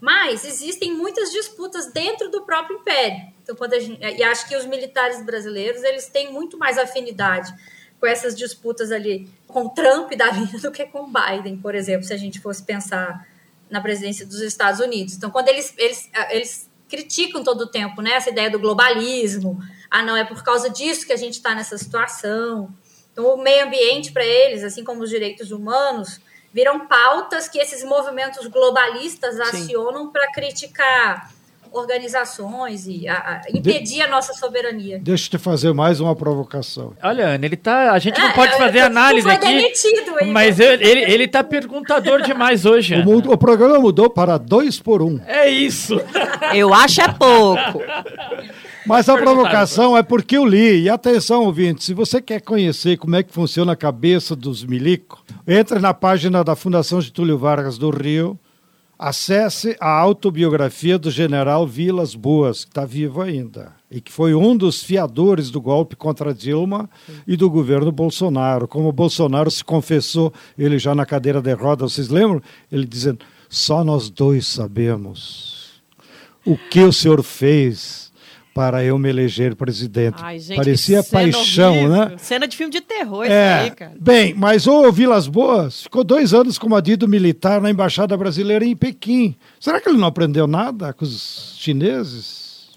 Mas existem muitas disputas dentro do próprio império. Então, quando gente, e acho que os militares brasileiros eles têm muito mais afinidade com essas disputas ali com Trump da vida do que com Biden, por exemplo, se a gente fosse pensar na presidência dos Estados Unidos. Então, quando eles, eles, eles criticam todo o tempo né, essa ideia do globalismo, ah, não, é por causa disso que a gente está nessa situação. Então, o meio ambiente para eles, assim como os direitos humanos, viram pautas que esses movimentos globalistas acionam para criticar organizações e a, a impedir de, a nossa soberania. Deixa eu te fazer mais uma provocação. Olha, Ana, ele tá. A gente não é, pode fazer eu, análise aqui. Demitido, aí, mas ele, ele, ele tá perguntador demais hoje. O, o, programa mudou para dois por um. É isso. Eu acho é pouco. Mas a provocação é porque eu li. E atenção, ouvinte, se você quer conhecer como é que funciona a cabeça dos milico, entre na página da Fundação Getúlio Vargas do Rio, acesse a autobiografia do general Vilas Boas, que está vivo ainda. e que foi um dos fiadores do golpe contra Dilma e do governo Bolsonaro. Como Bolsonaro se confessou, ele já na cadeira de rodas, vocês lembram? Ele dizendo: só nós dois sabemos o que o senhor fez para eu me eleger presidente. Ai, gente, Parecia que cena paixão, horrível. né? Cena de filme de terror É, isso aí, cara. bem, mas o Vilas Boas ficou dois anos como adido militar na Embaixada Brasileira em Pequim. Será que ele não aprendeu nada com os chineses?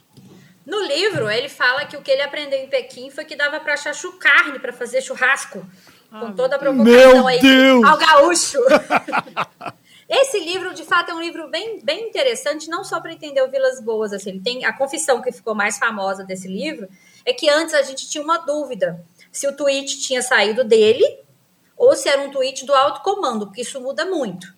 No livro, ele fala que o que ele aprendeu em Pequim foi que dava para achar carne para fazer churrasco. com toda a provocação Meu aí Deus! ao gaúcho. Esse livro, de fato, é um livro bem, bem interessante, não só para entender o Vilas Boas. Assim, ele tem a confissão que ficou mais famosa desse livro é que antes a gente tinha uma dúvida se o tweet tinha saído dele ou se era um tweet do alto comando, porque isso muda muito.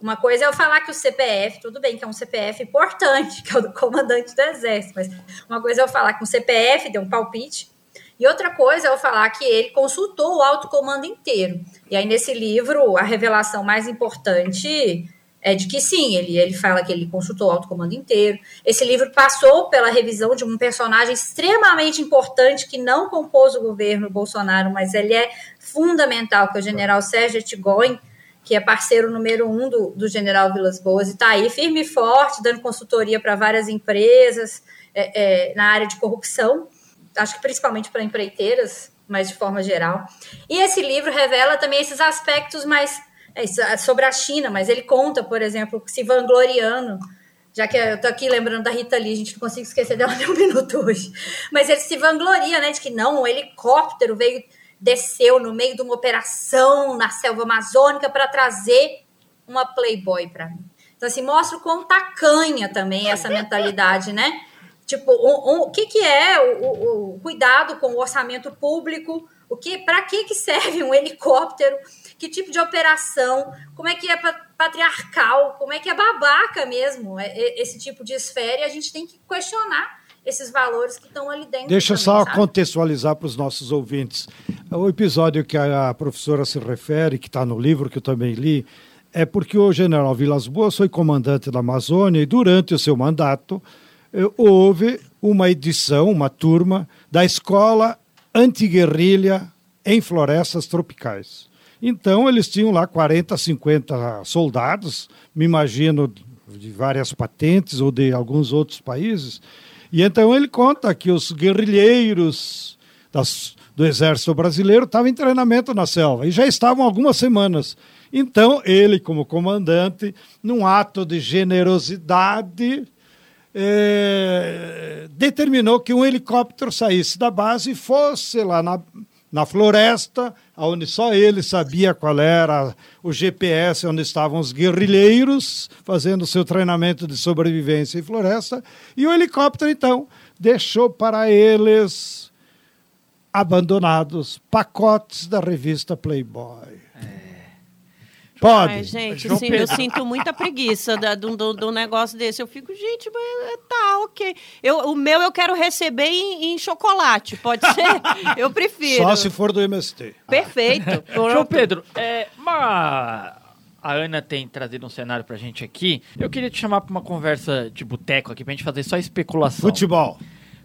Uma coisa é eu falar que o CPF, tudo bem que é um CPF importante, que é o do comandante do exército, mas uma coisa é eu falar que um CPF deu um palpite, e outra coisa é eu falar que ele consultou o alto comando inteiro. E aí, nesse livro, a revelação mais importante é de que sim, ele, ele fala que ele consultou o alto comando inteiro. Esse livro passou pela revisão de um personagem extremamente importante que não compôs o governo Bolsonaro, mas ele é fundamental, que é o general Sérgio Etigoin, que é parceiro número um do, do general Vilas Boas, e está aí firme e forte, dando consultoria para várias empresas é, é, na área de corrupção, acho que principalmente para empreiteiras, mas de forma geral. E esse livro revela também esses aspectos mais é, é sobre a China, mas ele conta, por exemplo, se vangloriando, já que eu tô aqui lembrando da Rita Lee, a gente não consigo esquecer dela nem um minuto hoje, mas ele se vangloria, né, de que não, um helicóptero veio desceu no meio de uma operação na selva amazônica para trazer uma Playboy para mim. Então, assim, mostra o quão tacanha também essa mentalidade, né? Tipo, o que, que é o, o, cuidado com o orçamento público? O que, para que, que serve um helicóptero? Que tipo de operação? Como é que é patriarcal? Como é que é babaca mesmo esse tipo de esfera? E a gente tem que questionar esses valores que estão ali dentro. Deixa também, só sabe? contextualizar para os nossos ouvintes. O episódio que a professora se refere, que está no livro que eu também li, é porque o general Vilas Boas foi comandante da Amazônia e durante o seu mandato houve uma edição, uma turma da escola antiguerrilha em florestas tropicais. Então eles tinham lá 40, 50 soldados, me imagino de várias patentes ou de alguns outros países, e então ele conta que os guerrilheiros das, do exército brasileiro estavam em treinamento na selva e já estavam algumas semanas. Então ele, como comandante, num ato de generosidade, é, determinou que um helicóptero saísse da base e fosse lá na, na floresta, onde só ele sabia qual era o GPS onde estavam os guerrilheiros fazendo seu treinamento de sobrevivência em floresta, e o helicóptero então deixou para eles abandonados pacotes da revista Playboy. Pode. Ai, gente, João sim, eu sinto muita preguiça da- do, do, do negócio desse. Eu fico, gente, mas é, tá, ok. Eu, o meu eu quero receber em, em chocolate, pode ser? Eu prefiro. Só se for do MST. Perfeito. João. Pedro, é, uma... a Ana tem trazido um cenário pra gente aqui. Eu queria te chamar pra uma conversa de boteco aqui, pra gente fazer só especulação. Futebol.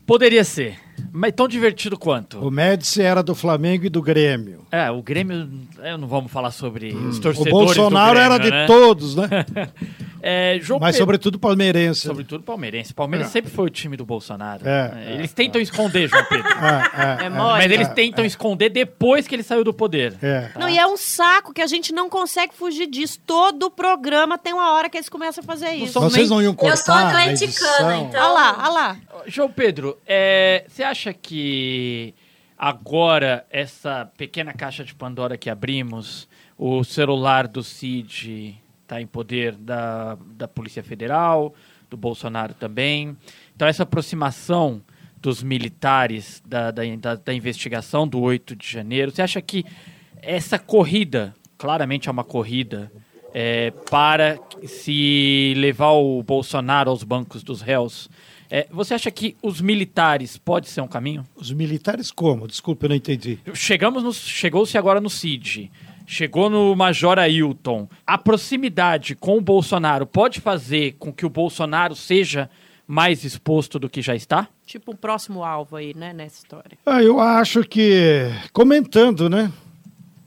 Poderia ser, mas tão divertido quanto. O Médici era do Flamengo e do Grêmio. É, o Grêmio, é, não vamos falar sobre os O torcedores Bolsonaro do Grêmio, era de né? todos, né? É, João Mas Pedro- sobretudo palmeirense. Sobretudo palmeirense. Palmeiras É. sempre foi o time do Bolsonaro. É, eles tentam esconder, João Pedro. É, é, É é, mole. Mas eles é, tentam esconder depois que ele saiu do poder. é. Não, e é um saco que a gente não consegue fugir disso. Todo programa tem uma hora que eles começam a fazer isso. são Vocês não iam cortar Eu sou atleticana, edição? então. Olha lá, olha lá. João Pedro, é, você acha que agora essa pequena caixa de Pandora que abrimos, o celular do Cid está em poder da, da Polícia Federal, do Bolsonaro também. Então essa aproximação dos militares da, da, da, da investigação do 8 de janeiro, você acha que essa corrida, claramente é uma corrida, é, para se levar o Bolsonaro aos bancos dos réus, é, você acha que os militares pode ser um caminho? Os militares como? Desculpa, eu não entendi. Chegamos no, chegou-se agora no CID, chegou no Major Ailton. A proximidade com o Bolsonaro pode fazer com que o Bolsonaro seja mais exposto do que já está? Tipo um próximo alvo aí, né, nessa história. Ah, eu acho que, comentando, né?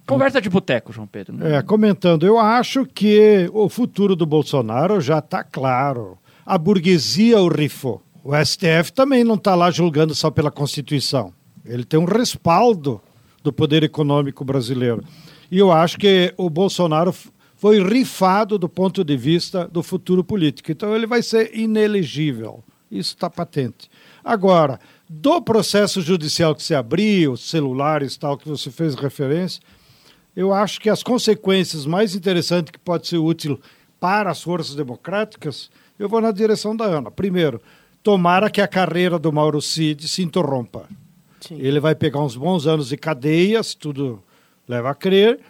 Conversa de boteco, João Pedro. né? É, comentando, eu acho que o futuro do Bolsonaro já está claro. A burguesia o rifou. O STF também não está lá julgando só pela Constituição. Ele tem um respaldo do poder econômico brasileiro. E eu acho que o Bolsonaro foi rifado do ponto de vista do futuro político. Então ele vai ser inelegível. Isso está patente. Agora, do processo judicial que se abriu, celulares tal, que você fez referência, eu acho que as consequências mais interessantes que pode ser útil para as forças democráticas, eu vou na direção da Ana. Primeiro, tomara que a carreira do Mauro Cid se interrompa. Ele vai pegar uns bons anos de cadeia, se tudo leva a crer,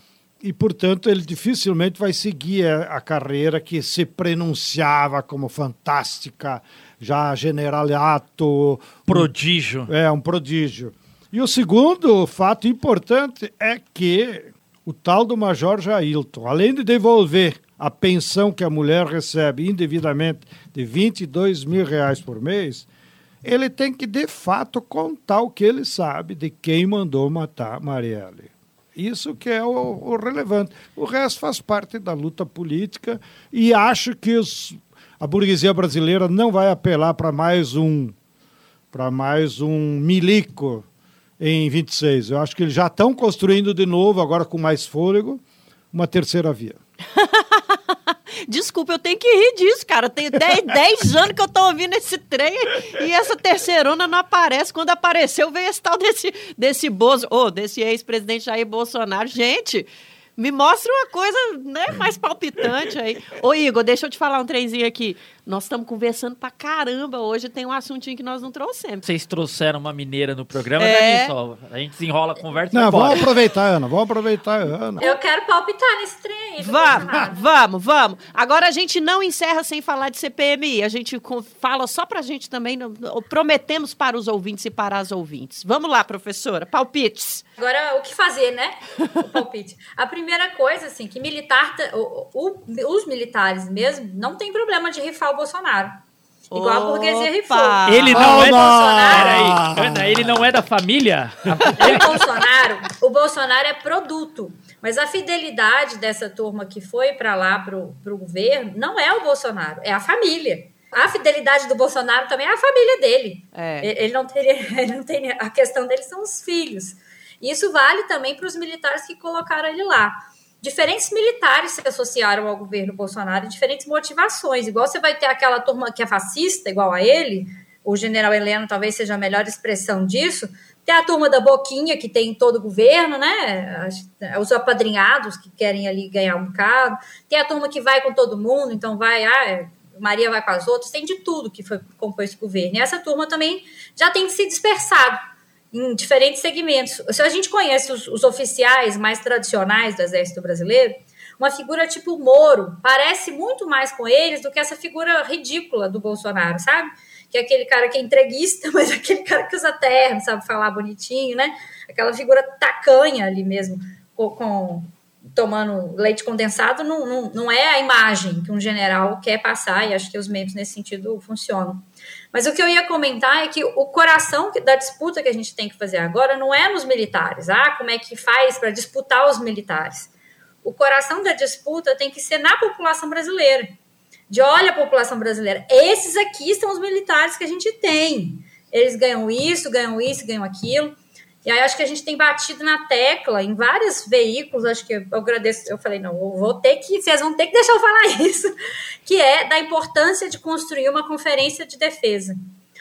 e, portanto, ele dificilmente vai seguir a, carreira que se prenunciava como fantástica, já generalato, Prodígio. é, um prodígio. E o segundo fato importante é que o tal do Major Jailton, além de devolver a pensão que a mulher recebe indevidamente de 22 mil reais por mês, ele tem que, de fato, contar o que ele sabe de quem mandou matar Marielle. Isso que é o, o relevante. O resto faz parte da luta política e acho que os- a burguesia brasileira não vai apelar para mais um para mais um milico em 26. Eu acho que eles já estão construindo de novo, agora com mais fôlego, uma terceira via. Desculpa, eu tenho que rir disso, cara. Tem 10, 10 anos que eu tô ouvindo esse trem e essa terceirona não aparece. Quando apareceu, veio esse tal desse, desse Bozo, ô, desse ex-presidente Jair Bolsonaro. Gente, me mostra uma coisa né, mais palpitante aí. Ô, Igor, deixa eu te falar um trenzinho aqui. Nós estamos conversando pra caramba. Hoje tem um assuntinho que nós não trouxemos. Vocês trouxeram uma mineira no programa, É. né, Nilson? A gente desenrola a conversa e Não, vamos aproveitar, Ana. Vamos aproveitar, Ana. Eu quero palpitar nesse trem aí. Vamos, vamos, vamos. Agora a gente não encerra sem falar de CPMI. A gente fala só pra gente também. prometemos para os ouvintes e para as ouvintes. Vamos lá, professora. Palpites. Agora, o que fazer, né? O palpite. A primeira coisa, assim, que militar, ta- o- o- os militares mesmo, não tem problema de rifar o Bolsonaro. Igual a burguesia Opa! rifou. Ele não Ah, é! Peraí, Ana, ele não é da família? O Bolsonaro, o Bolsonaro é produto. Mas a fidelidade dessa turma que foi para lá pro, pro governo não é o Bolsonaro, é a família. A fidelidade do Bolsonaro também é a família dele. É. Ele não teria, ele não tem, a questão dele são os filhos. E isso vale também para os militares que colocaram ele lá. Diferentes militares se associaram ao governo Bolsonaro, diferentes motivações. Igual você vai ter aquela turma que é fascista, igual a ele, o general Heleno talvez seja a melhor expressão disso. Tem a turma da Boquinha, que tem em todo o governo, né? As- Os apadrinhados que querem ali ganhar um bocado. Tem a turma que vai com todo mundo, então vai, ah, é, Maria vai com as outras. Tem de tudo que foi compor esse governo. E essa turma também já tem se dispersado em diferentes segmentos. Se a gente conhece os, os oficiais mais tradicionais do Exército Brasileiro, uma figura tipo Moro parece muito mais com eles do que essa figura ridícula do Bolsonaro, sabe? Que é aquele cara que é entreguista, mas é aquele cara que usa terno, sabe falar bonitinho, né? Aquela figura tacanha ali mesmo, com, com- tomando leite condensado, não, não, não é a imagem que um general quer passar, e acho que os membros nesse sentido funcionam. Mas o que eu ia comentar é que o coração da disputa que a gente tem que fazer agora não é nos militares. Ah, como é que faz para disputar os militares? O coração da disputa tem que ser na população brasileira. De olha a população brasileira, esses aqui são os militares que a gente tem. Eles ganham isso, ganham isso, ganham aquilo. E aí acho que a gente tem batido na tecla em vários veículos, acho que eu agradeço, eu falei, não, eu vou ter que, vocês vão ter que deixar eu falar isso, que é da importância de construir uma conferência de defesa.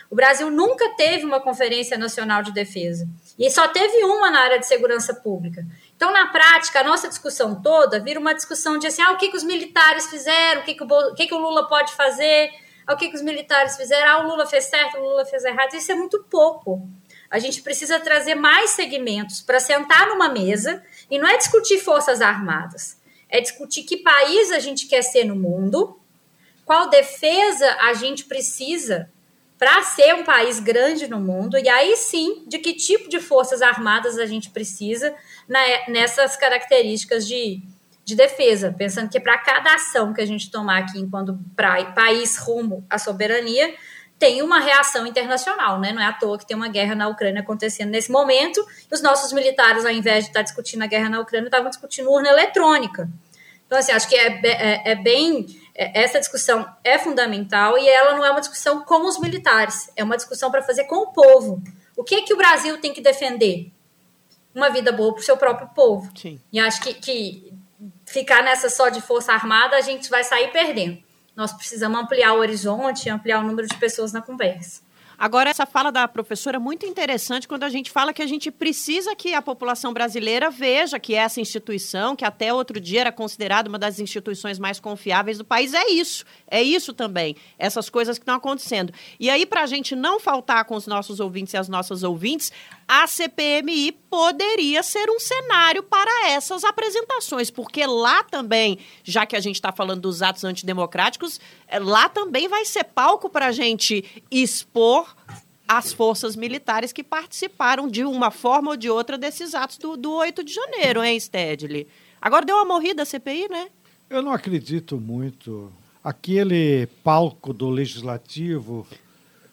O Brasil nunca teve uma conferência nacional de defesa. E só teve uma na área de segurança pública. Então, na prática, a nossa discussão toda vira uma discussão de assim, ah, o que, que os militares fizeram, o que, que, o, o, que, que o Lula pode fazer, ah, o que, que os militares fizeram, ah, o Lula fez certo, o Lula fez errado. Isso é muito pouco. A gente precisa trazer mais segmentos para sentar numa mesa e não é discutir forças armadas, é discutir que país a gente quer ser no mundo, qual defesa a gente precisa para ser um país grande no mundo, e aí sim, de que tipo de forças armadas a gente precisa na- nessas características de, de defesa, pensando que para cada ação que a gente tomar aqui enquanto pra, país rumo à soberania, tem uma reação internacional, né? Não é à toa que tem uma guerra na Ucrânia acontecendo nesse momento. E os nossos militares, ao invés de estar discutindo a guerra na Ucrânia, estavam discutindo urna eletrônica. Então, assim, acho que é, é, é bem. É, essa discussão é fundamental e ela não é uma discussão com os militares, é uma discussão para fazer com o povo. O que é que o Brasil tem que defender? Uma vida boa para o seu próprio povo. Sim. E acho que, que ficar nessa só de força armada, a gente vai sair perdendo. Nós precisamos ampliar o horizonte, ampliar o número de pessoas na conversa. Agora, essa fala da professora é muito interessante quando a gente fala que a gente precisa que a população brasileira veja que essa instituição, que até outro dia era considerada uma das instituições mais confiáveis do país, é isso. É isso também. Essas coisas que estão acontecendo. E aí, para a gente não faltar com os nossos ouvintes e as nossas ouvintes, a CPMI poderia ser um cenário para essas apresentações, porque lá também, já que a gente está falando dos atos antidemocráticos, lá também vai ser palco para a gente expor as forças militares que participaram de uma forma ou de outra desses atos do, do 8 de janeiro, hein, Stedley? Agora deu uma morrida a CPI, né? Eu não acredito muito. Aquele palco do legislativo,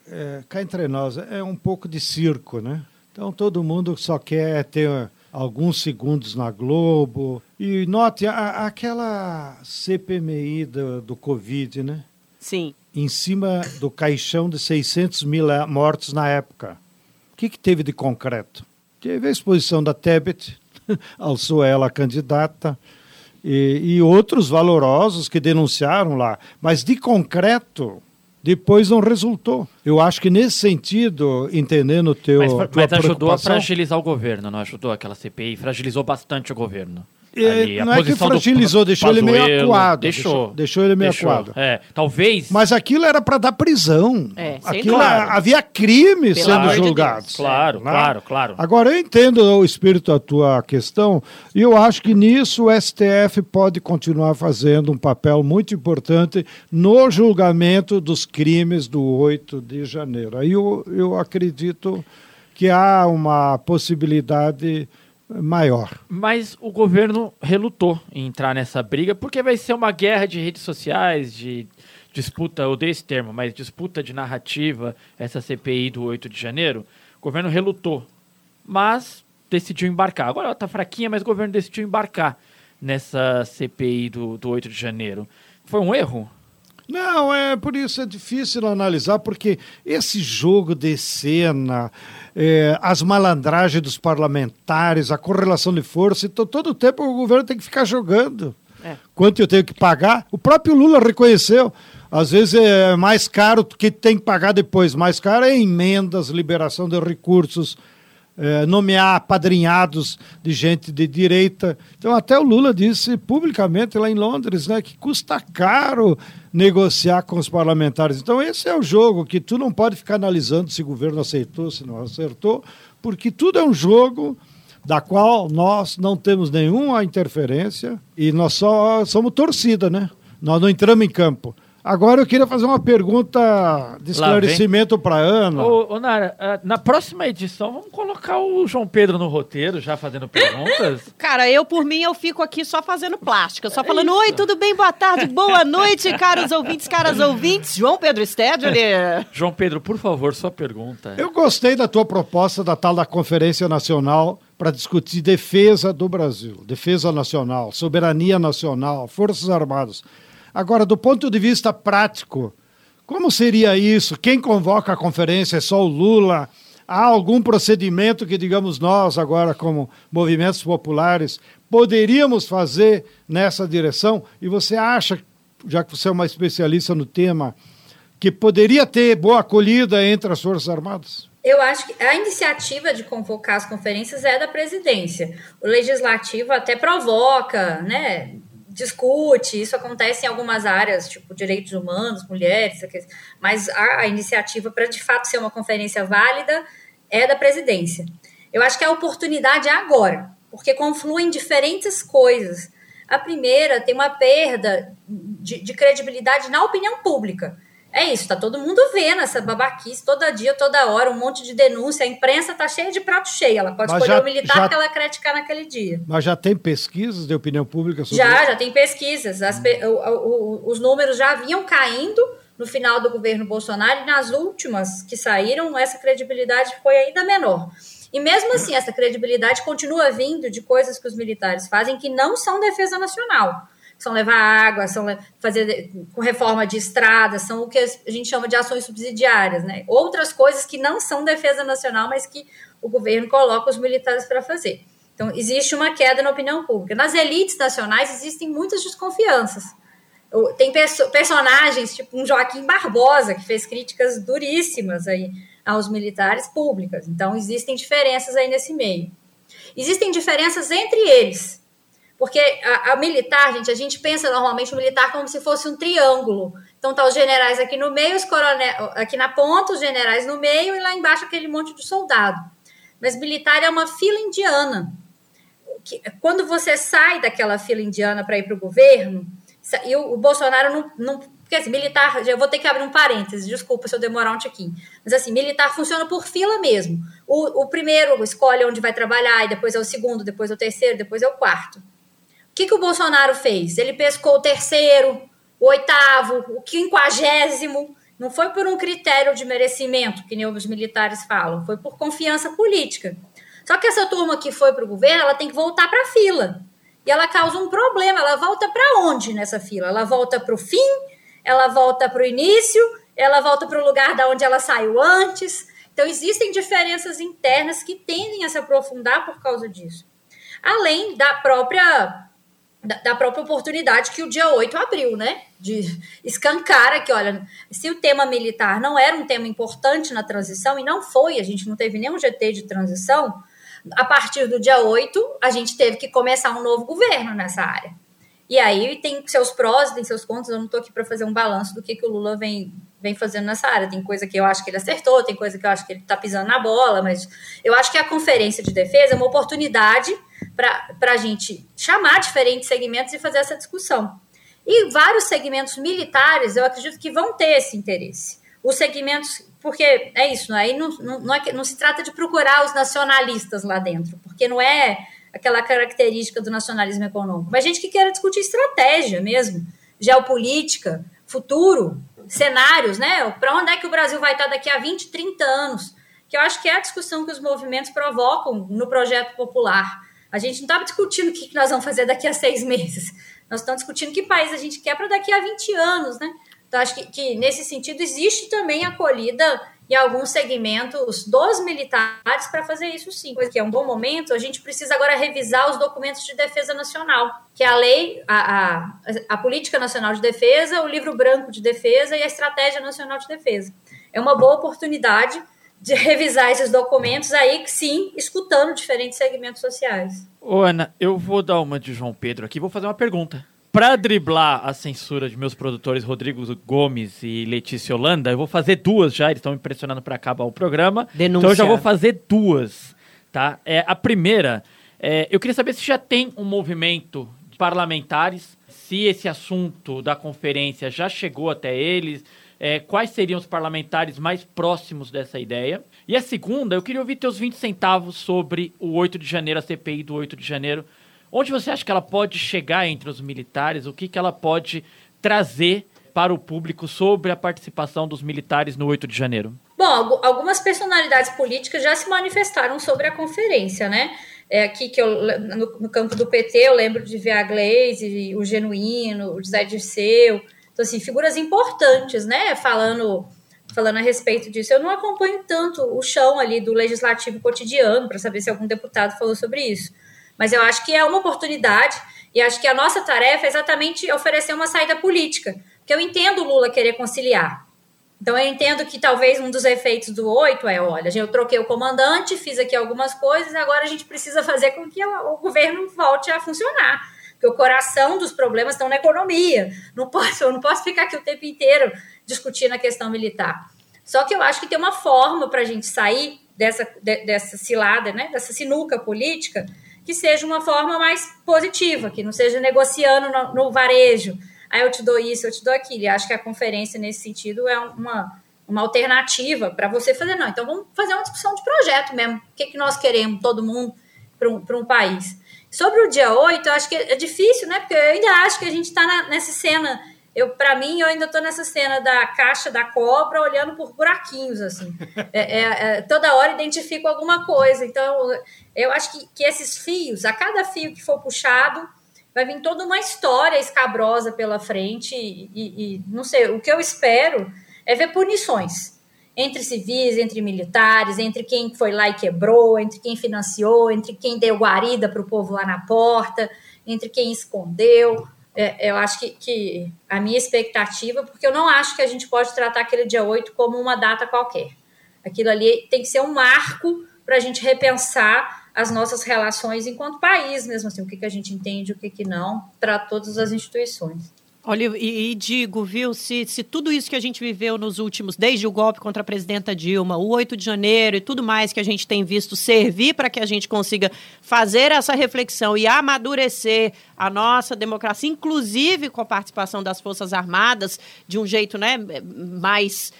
é, cá entre nós, é um pouco de circo, né? Então todo mundo só quer ter alguns segundos na Globo. E note a, aquela CPMI do, do Covid, né? Sim. Em cima do caixão de 600 mil mortos na época. O que, que teve de concreto? Teve a exposição da Tebet, alçou ela candidata, e, e outros valorosos que denunciaram lá. Mas de concreto, depois não resultou. Eu acho que nesse sentido, entendendo o teu. Mas, mas ajudou a fragilizar o governo, não ajudou aquela CPI? Fragilizou bastante o governo. É, Ali, a não é que posição do fragilizou, deixou ele meio Pazuello, acuado. Deixou. Deixou ele meio Deixou. acuado. É, talvez. Mas aquilo era para dar prisão. É, aquilo era- havia crimes Pelo sendo amor de julgados. Claro, né? claro, claro. Agora, eu entendo o espírito da tua questão e eu acho que nisso o STF pode continuar fazendo um papel muito importante no julgamento dos crimes do 8 de janeiro. Aí eu, eu acredito que há uma possibilidade maior. Mas o governo relutou em entrar nessa briga porque vai ser uma guerra de redes sociais, de disputa, eu odeio esse termo, mas disputa de narrativa, essa CPI do 8 de janeiro. O governo relutou, mas decidiu embarcar. Agora ela tá fraquinha, mas o governo decidiu embarcar nessa CPI do, do 8 de janeiro. Foi um erro? Não, é por isso é difícil analisar, porque esse jogo de cena, é, as malandragens dos parlamentares, a correlação de força, então todo o tempo o governo tem que ficar jogando. É. Quanto eu tenho que pagar? O próprio Lula reconheceu. Às vezes é mais caro que tem que pagar depois. Mais caro é emendas, liberação de recursos, é, nomear padrinhados de gente de direita. Então, até o Lula disse publicamente lá em Londres né, que custa caro negociar com os parlamentares. Então, esse é o jogo que tu não pode ficar analisando se o governo aceitou, se não acertou, porque tudo é um jogo da qual nós não temos nenhuma interferência e nós só somos torcida, né? Nós não entramos em campo. Agora eu queria fazer uma pergunta de esclarecimento para Ana. Ô, ô, Nara, ah, na próxima edição, vamos colocar o João Pedro no roteiro, já fazendo perguntas? Cara, eu por mim eu fico aqui só fazendo plástica, só falando oi, tudo bem, boa tarde, boa noite, caros ouvintes, caras ouvintes. João Pedro Stedley. João Pedro, por favor, sua pergunta. Eu gostei da tua proposta da tal da Conferência Nacional para discutir defesa do Brasil, defesa nacional, soberania nacional, Forças Armadas. Agora, do ponto de vista prático, como seria isso? Quem convoca a conferência é só o Lula? Há algum procedimento que, digamos, nós, agora, como movimentos populares, poderíamos fazer nessa direção? E você acha, já que você é uma especialista no tema, que poderia ter boa acolhida entre as Forças Armadas? Eu acho que a iniciativa de convocar as conferências é da presidência. O legislativo até provoca, né? Discute, isso acontece em algumas áreas, tipo direitos humanos, mulheres, mas a, a iniciativa para de fato ser uma conferência válida é da presidência. Eu acho que a oportunidade é agora, porque confluem diferentes coisas. A primeira tem uma perda de, de credibilidade na opinião pública. É isso, tá todo mundo vendo essa babaquice toda dia, toda hora, um monte de denúncia. A imprensa tá cheia de prato cheio. Ela pode Mas escolher já- o militar já- que ela criticar naquele dia. Mas já tem pesquisas de opinião pública sobre Já, isso? já tem pesquisas. As o- o- os números já vinham caindo no final do governo Bolsonaro, e nas últimas que saíram, essa credibilidade foi ainda menor. E mesmo assim, essa credibilidade continua vindo de coisas que os militares fazem que não são defesa nacional. São levar água, são fazer com reforma de estradas, são o que a gente chama de ações subsidiárias, né? Outras coisas que não são defesa nacional, mas que o governo coloca os militares para fazer. Então, existe uma queda na opinião pública. Nas elites nacionais existem muitas desconfianças. Tem perso personagens, tipo um Joaquim Barbosa, que fez críticas duríssimas aí aos militares públicas. Então, existem diferenças aí nesse meio. Existem diferenças entre eles. Porque a, a, militar, gente, a gente pensa normalmente o militar como se fosse um triângulo. Então tá os generais aqui no meio, os coronel, aqui na ponta, os generais no meio e lá embaixo aquele monte de soldado. Mas militar é uma fila indiana. Quando você sai daquela fila indiana para ir para o governo, e o, o Bolsonaro não, não. Porque assim, militar, já vou ter que abrir um parênteses, desculpa se eu demorar um tiquinho. Mas assim, militar funciona por fila mesmo. O, o primeiro escolhe onde vai trabalhar, e depois é o segundo, depois é o terceiro, depois é o quarto. O que, que o Bolsonaro fez? Ele pescou o terceiro, o oitavo, o quinquagésimo. Não foi por um critério de merecimento, que nem os militares falam, foi por confiança política. Só que essa turma que foi para o governo, ela tem que voltar para a fila e ela causa um problema. Ela volta para onde nessa fila? Ela volta para o fim, ela volta para o início, ela volta para o lugar da onde ela saiu antes. Então, existem diferenças internas que tendem a se aprofundar por causa disso. Além da própria da, própria oportunidade que o dia 8 abriu, né? De escancar que, olha, se o tema militar não era um tema importante na transição, e não foi, a gente não teve nenhum GT de transição, a partir do dia 8, a gente teve que começar um novo governo nessa área. E aí tem seus prós, tem seus contras. Eu não estou aqui para fazer um balanço do que, que o Lula vem, vem fazendo nessa área. Tem coisa que eu acho que ele acertou, tem coisa que eu acho que ele está pisando na bola, mas eu acho que a conferência de defesa é uma oportunidade para a gente chamar diferentes segmentos e fazer essa discussão. E vários segmentos militares, eu acredito que vão ter esse interesse. Os segmentos porque é isso, aí não, não, não, é, não se trata de procurar os nacionalistas lá dentro, porque não é aquela característica do nacionalismo econômico, mas gente que quer discutir estratégia mesmo, geopolítica, futuro, cenários, né? Para onde é que o Brasil vai estar daqui a 20, 30 anos? Que eu acho que é a discussão que os movimentos provocam no projeto popular. A gente não estava discutindo o que nós vamos fazer daqui a seis meses. Nós estamos discutindo que país a gente quer para daqui a 20 anos, né? Então, acho que, que nesse sentido existe também acolhida em alguns segmentos dos militares para fazer isso sim, porque é um bom momento. A gente precisa agora revisar os documentos de defesa nacional, que é a lei, a, a, a Política Nacional de Defesa, o Livro Branco de Defesa e a Estratégia Nacional de Defesa. É uma boa oportunidade de revisar esses documentos aí, sim, escutando diferentes segmentos sociais. Ô, Ana, eu vou dar uma de João Pedro aqui, vou fazer uma pergunta para driblar a censura de meus produtores Rodrigo Gomes e Letícia Holanda, eu vou fazer duas já, eles estão me pressionando para acabar o programa. Denúncia. Então eu já vou fazer duas, tá? É, a primeira, é, eu queria saber se já tem um movimento de parlamentares, se esse assunto da conferência já chegou até eles, é, quais seriam os parlamentares mais próximos dessa ideia. E a segunda, eu queria ouvir teus 20 centavos sobre o 8 de janeiro, a CPI do 8 de janeiro. Onde você acha que ela pode chegar entre os militares? O que, que ela pode trazer para o público sobre a participação dos militares no 8 de janeiro? Bom, algumas personalidades políticas já se manifestaram sobre a conferência, né? É aqui que eu, no, no campo do PT, eu lembro de ver a Glaze, o Genuíno, o José Dirceu. Então, assim, figuras importantes, né? Falando, falando a respeito disso. Eu não acompanho tanto o chão ali do legislativo cotidiano para saber se algum deputado falou sobre isso. Mas eu acho que é uma oportunidade e acho que a nossa tarefa é exatamente oferecer uma saída política. Porque eu entendo o Lula querer conciliar. Então eu entendo que talvez um dos efeitos do oito é, olha, eu troquei o comandante, fiz aqui algumas coisas, agora a gente precisa fazer com que o governo volte a funcionar. Porque o coração dos problemas estão na economia. Não posso, eu não posso ficar aqui o tempo inteiro discutindo a questão militar. Só que eu acho que tem uma forma para a gente sair dessa, dessa cilada, né, dessa sinuca política, que seja uma forma mais positiva, que não seja negociando no, no varejo. Aí eu te dou isso, eu te dou aquilo. E acho que a conferência, nesse sentido, é uma, uma alternativa para você fazer. Não, então vamos fazer uma discussão de projeto mesmo. O que, que nós queremos, todo mundo, para um, um país. Sobre o dia 8, eu acho que é difícil, né? Porque eu ainda acho que a gente está nessa cena. Eu para mim eu ainda estou nessa cena da caixa da cobra olhando por buraquinhos assim. É, é, é, toda hora identifico alguma coisa. Então eu acho que, que esses fios a cada fio que for puxado vai vir toda uma história escabrosa pela frente. E, e, e não sei o que eu espero é ver punições entre civis, entre militares, entre quem foi lá e quebrou, entre quem financiou, entre quem deu guarida para o povo lá na porta, entre quem escondeu é, eu acho que, que a minha expectativa, porque eu não acho que a gente pode tratar aquele dia 8 como uma data qualquer. Aquilo ali tem que ser um marco para a gente repensar as nossas relações enquanto país, mesmo assim, o que, que a gente entende, o que, que não, para todas as instituições. Olha, e, e, digo, viu, se, se tudo isso que a gente viveu nos últimos, desde o golpe contra a presidenta Dilma, o 8 de janeiro e tudo mais que a gente tem visto servir para que a gente consiga fazer essa reflexão e amadurecer a nossa democracia, inclusive com a participação das Forças Armadas, de um jeito né, mais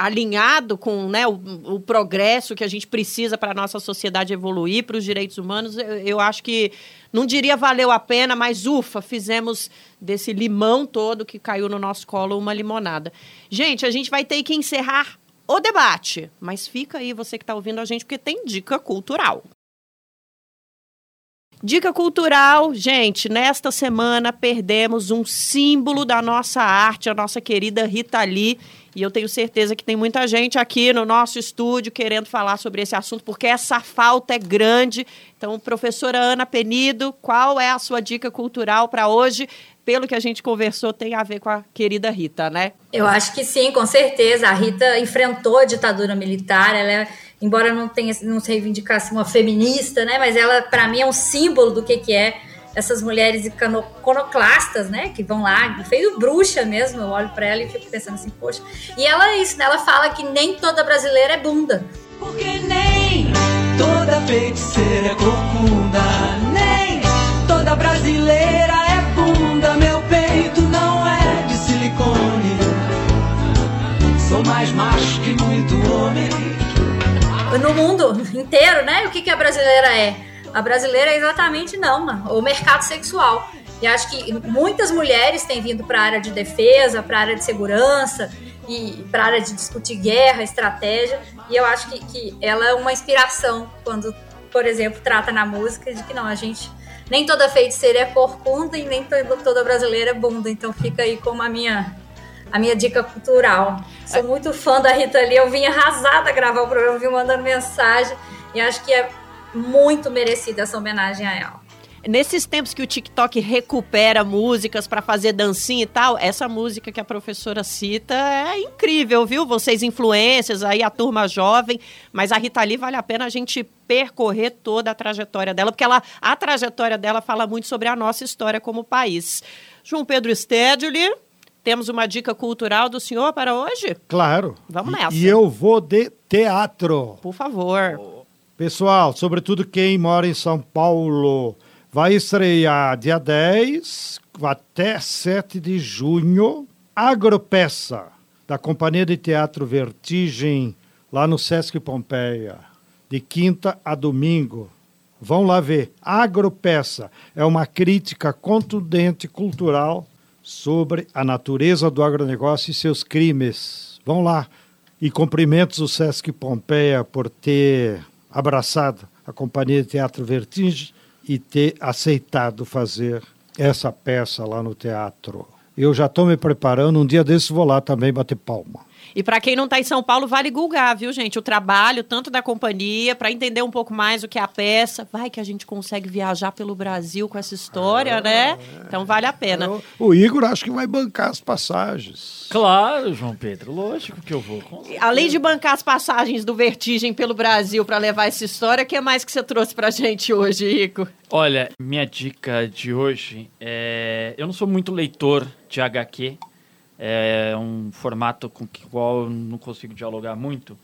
alinhado com né, o, o, progresso que a gente precisa para a nossa sociedade evoluir, para os direitos humanos, eu, eu, acho que não diria valeu a pena, mas ufa, fizemos desse limão todo que caiu no nosso colo uma limonada. Gente, a gente vai ter que encerrar o debate, mas fica aí você que está ouvindo a gente, porque tem dica cultural. Dica cultural, gente, nesta semana perdemos um símbolo da nossa arte, a nossa querida Rita Lee, e eu tenho certeza que tem muita gente aqui no nosso estúdio querendo falar sobre esse assunto, porque essa falta é grande. Então, professora Ana Penido, qual é a sua dica cultural para hoje? Pelo que a gente conversou, tem a ver com a querida Rita, né? Eu acho que sim, com certeza. A Rita enfrentou a ditadura militar, ela é, embora não tenha não se reivindicasse uma feminista, né? Mas ela, para mim, é um símbolo do que, que é essas mulheres iconoclastas, né, que vão lá, feio bruxa mesmo, eu olho para ela e fico pensando assim, poxa. E ela é isso, né, ela fala que nem toda brasileira é bunda. Porque nem toda feiticeira é corcunda, nem toda brasileira é bunda, meu peito não é de silicone. Sou mais macho que muito homem. No mundo inteiro, né? O que, que a brasileira é? A brasileira é exatamente não, o mercado sexual. E acho que muitas mulheres têm vindo para a área de defesa, para a área de segurança e para a área de discutir guerra, estratégia. E eu acho que, que ela é uma inspiração quando, por exemplo, trata na música de que não, a gente nem toda feiticeira é corcunda e nem toda brasileira é bunda. Então fica aí como a minha a minha dica cultural. Sou muito fã da Rita Lee, eu vim arrasada gravar o programa, vim mandando mensagem e acho que é muito merecida essa homenagem a ela. Nesses tempos que o TikTok recupera músicas para fazer dancinha e tal, essa música que a professora cita é incrível, viu? Vocês influências, aí a turma jovem, mas a Rita Lee vale a pena a gente percorrer toda a trajetória dela, porque ela, a trajetória dela fala muito sobre a nossa história como país. João Pedro Stedley, temos uma dica cultural do senhor para hoje? Claro. Vamos nessa. E eu vou de teatro. Por favor. Pessoal, sobretudo quem mora em São Paulo, vai estrear dia 10 até 7 de junho Agropeça, da Companhia de Teatro Vertigem, lá no Sesc Pompeia, de quinta a domingo. Vão lá ver. Agropeça é uma crítica contundente cultural sobre a natureza do agronegócio e seus crimes. Vão lá. E cumprimentos o Sesc Pompeia por ter abraçado a Companhia de Teatro Vertigem e ter aceitado fazer essa peça lá no teatro. Eu já estou me preparando, um dia desses vou lá também bater palma. E para quem não está em São Paulo, vale gulgar, viu, gente? O trabalho, tanto da companhia, para entender um pouco mais o que é a peça. Vai que a gente consegue viajar pelo Brasil com essa história, é, né? Então vale a pena. É, o Igor acho que vai bancar as passagens. Claro, João Pedro, lógico que eu vou. Além de bancar as passagens do Vertigem pelo Brasil para levar essa história, o que mais que você trouxe pra gente hoje, Igor? Olha, minha dica de hoje é. Eu não sou muito leitor de HQ, é um formato com o qual eu não consigo dialogar muito.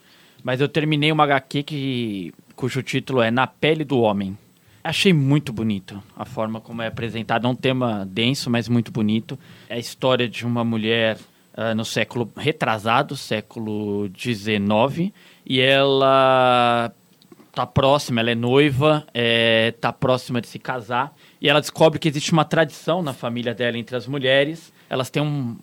Mas eu terminei uma HQ que, cujo título é Na Pele do Homem. Achei muito bonito a forma como é apresentado. É um tema denso, mas muito bonito. É a história de uma mulher uh, no século retrasado, século XIX, e ela tá próxima, ela é noiva, é, tá próxima de se casar, e ela descobre que existe uma tradição na família dela entre as mulheres. Elas têm um,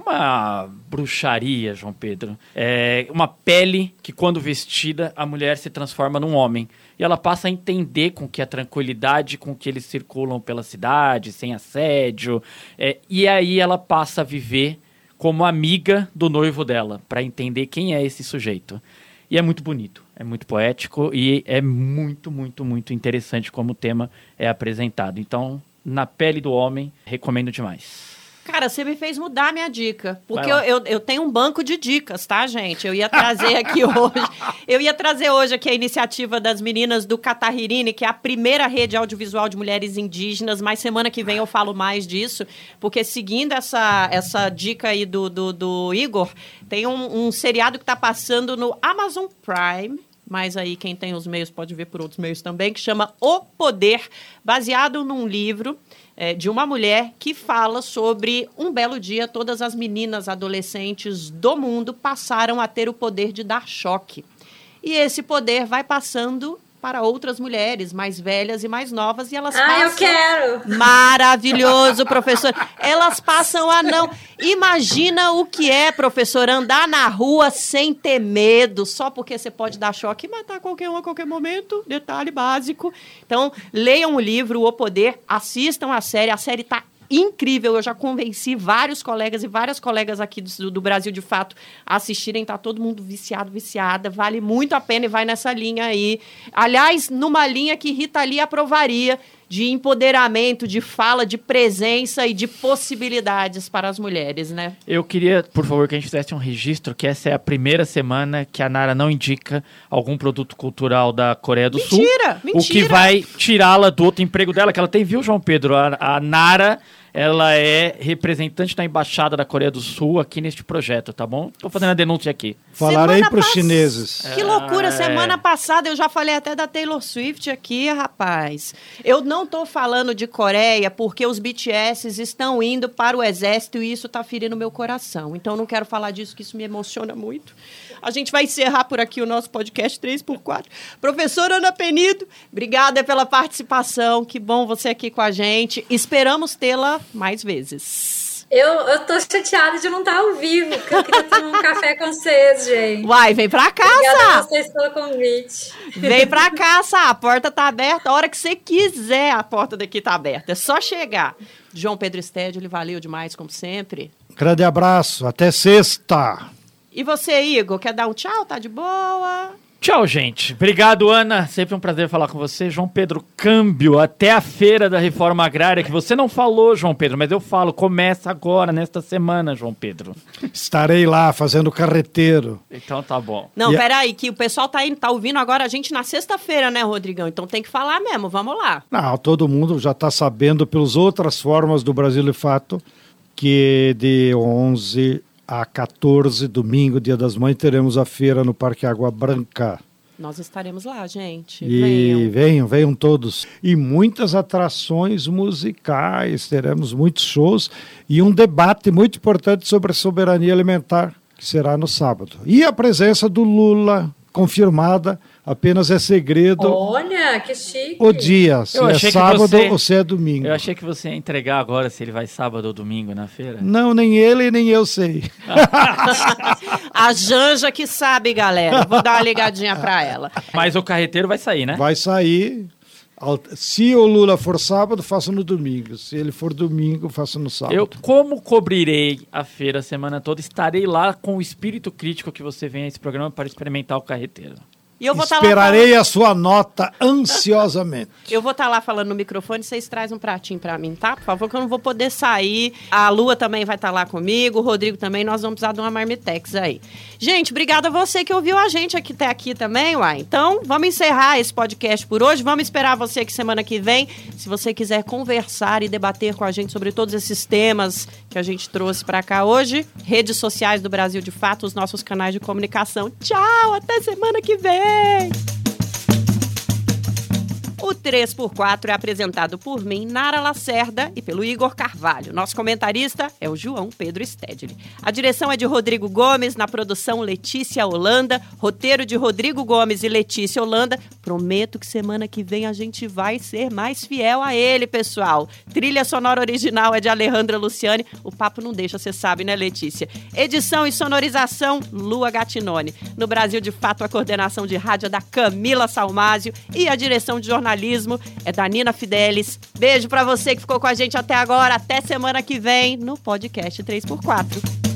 uma bruxaria, João Pedro. É uma pele que, quando vestida, a mulher se transforma num homem. E ela passa a entender com que a tranquilidade com que eles circulam pela cidade, sem assédio. É, e aí ela passa a viver como amiga do noivo dela, para entender quem é esse sujeito. E é muito bonito, é muito poético e é muito, muito, muito interessante como o tema é apresentado. Então, na pele do homem, recomendo demais. Cara, você me fez mudar a minha dica. Porque eu, eu, eu tenho um banco de dicas, tá, gente? Eu ia trazer aqui hoje. Eu ia trazer hoje aqui a iniciativa das meninas do Catarririne, que é a primeira rede audiovisual de mulheres indígenas. Mas semana que vem eu falo mais disso. Porque seguindo essa, essa dica aí do, do, do Igor, tem um, um seriado que tá passando no Amazon Prime. Mas aí quem tem os meios pode ver por outros meios também, que chama O Poder, baseado num livro é, de uma mulher que fala sobre um belo dia todas as meninas adolescentes do mundo passaram a ter o poder de dar choque. E esse poder vai passando para outras mulheres mais velhas e mais novas e elas Ah, passam eu quero! Maravilhoso, professor. Elas passam a não. Imagina o que é, professor, andar na rua sem ter medo, só porque você pode dar choque e matar qualquer um a qualquer momento. Detalhe básico. Então, leiam o livro O Poder, assistam a série. A série tá incrível. Eu já convenci vários colegas e várias colegas aqui do, do Brasil, de fato, a assistirem. Tá todo mundo viciado, viciada. Vale muito a pena e vai nessa linha aí. Aliás, numa linha que Rita Lee aprovaria de empoderamento, de fala, de presença e de possibilidades para as mulheres, né? Eu queria, por favor, que a gente fizesse um registro que essa é a primeira semana que a Nara não indica algum produto cultural da Coreia do Sul. Mentira, O que mentira. vai tirá-la do outro emprego dela, que ela tem, viu, João Pedro? A, a Nara, ela é representante da Embaixada da Coreia do Sul aqui neste projeto, tá bom? Tô fazendo a denúncia aqui. Falarei para os pass- chineses. Que loucura! é. Semana passada eu já falei até da Taylor Swift aqui, rapaz. Eu não tô falando de Coreia porque os BTS estão indo para o exército e isso tá ferindo meu coração. Então eu não quero falar disso, que isso me emociona muito. A gente vai encerrar por aqui o nosso podcast 3x4. Professora Ana Penido, obrigada pela participação. Que bom você aqui com a gente. Esperamos tê-la mais vezes. Eu, eu tô chateada de não estar ao vivo, porque eu queria tomar um café com vocês, gente. Uai, vem pra cá, Obrigada Sá. a vocês pelo convite. Vem pra cá, Sá. A porta tá aberta. A hora que você quiser, a porta daqui tá aberta. É só chegar. João Pedro Estédio, ele valeu demais, como sempre. Grande abraço, até sexta. E você, Igor, quer dar um tchau? Tá de boa? Tchau, gente. Obrigado, Ana. Sempre um prazer falar com você. João Pedro, câmbio até a feira da reforma agrária, que você não falou, João Pedro, mas eu falo. Começa agora, nesta semana, João Pedro. Estarei lá fazendo carreteiro. Então tá bom. Não, E peraí, que o pessoal tá, indo, tá ouvindo agora a gente na sexta-feira, né, Rodrigão? Então tem que falar mesmo. Vamos lá. Não, todo mundo já está sabendo pelas outras formas do Brasil de Fato que de 11 a 14, domingo, Dia das Mães, teremos a feira no Parque Água Branca. Nós estaremos lá, gente. E Venham. venham, venham todos. E muitas atrações musicais, teremos muitos shows e um debate muito importante sobre soberania alimentar, que será no sábado. E a presença do Lula, confirmada, apenas é segredo Olha, que chique. o dia, se Eu é sábado você- ou se é domingo. Eu achei que você ia entregar agora se ele vai sábado ou domingo na feira. Não, nem ele, nem eu sei. A Janja que sabe, galera. Vou dar uma ligadinha pra ela. Mas o carreteiro vai sair, né? Vai sair. Se o Lula for sábado, faço no domingo. Se ele for domingo, faço no sábado. Eu, como cobrirei a feira a semana toda, estarei lá com o espírito crítico que você vem a esse programa para experimentar o carreteiro. E eu vou lá Esperarei a sua nota ansiosamente. Eu vou estar lá falando no microfone, vocês trazem um pratinho pra mim, tá? Por favor, que eu não vou poder sair. A Lua também vai estar lá comigo, o Rodrigo também, nós vamos precisar de uma marmitex aí. Gente, obrigada a você que ouviu a gente aqui até aqui também, uai. Então, vamos encerrar esse podcast por hoje. Vamos esperar você aqui semana que vem. Se você quiser conversar e debater com a gente sobre todos esses temas que a gente trouxe pra cá hoje, redes sociais do Brasil de Fato, os nossos canais de comunicação. Tchau, até semana que vem! Yay! O 3x4 é apresentado por mim, Nara Lacerda, e pelo Igor Carvalho. Nosso comentarista é o João Pedro Stedley. A direção é de Rodrigo Gomes, na produção Letícia Holanda, roteiro de Rodrigo Gomes e Letícia Holanda, Prometo que semana que vem a gente vai ser mais fiel a ele, pessoal. Trilha sonora original é de Alejandra Luciane. O papo não deixa, você sabe, né, Letícia? Edição e sonorização, Lua Gatinone. No Brasil, de fato, a coordenação de rádio é da Camila Salmásio e a direção de jornalismo é da Nina Fidelis. Beijo pra você que ficou com a gente até agora. Até semana que vem no podcast 3x4.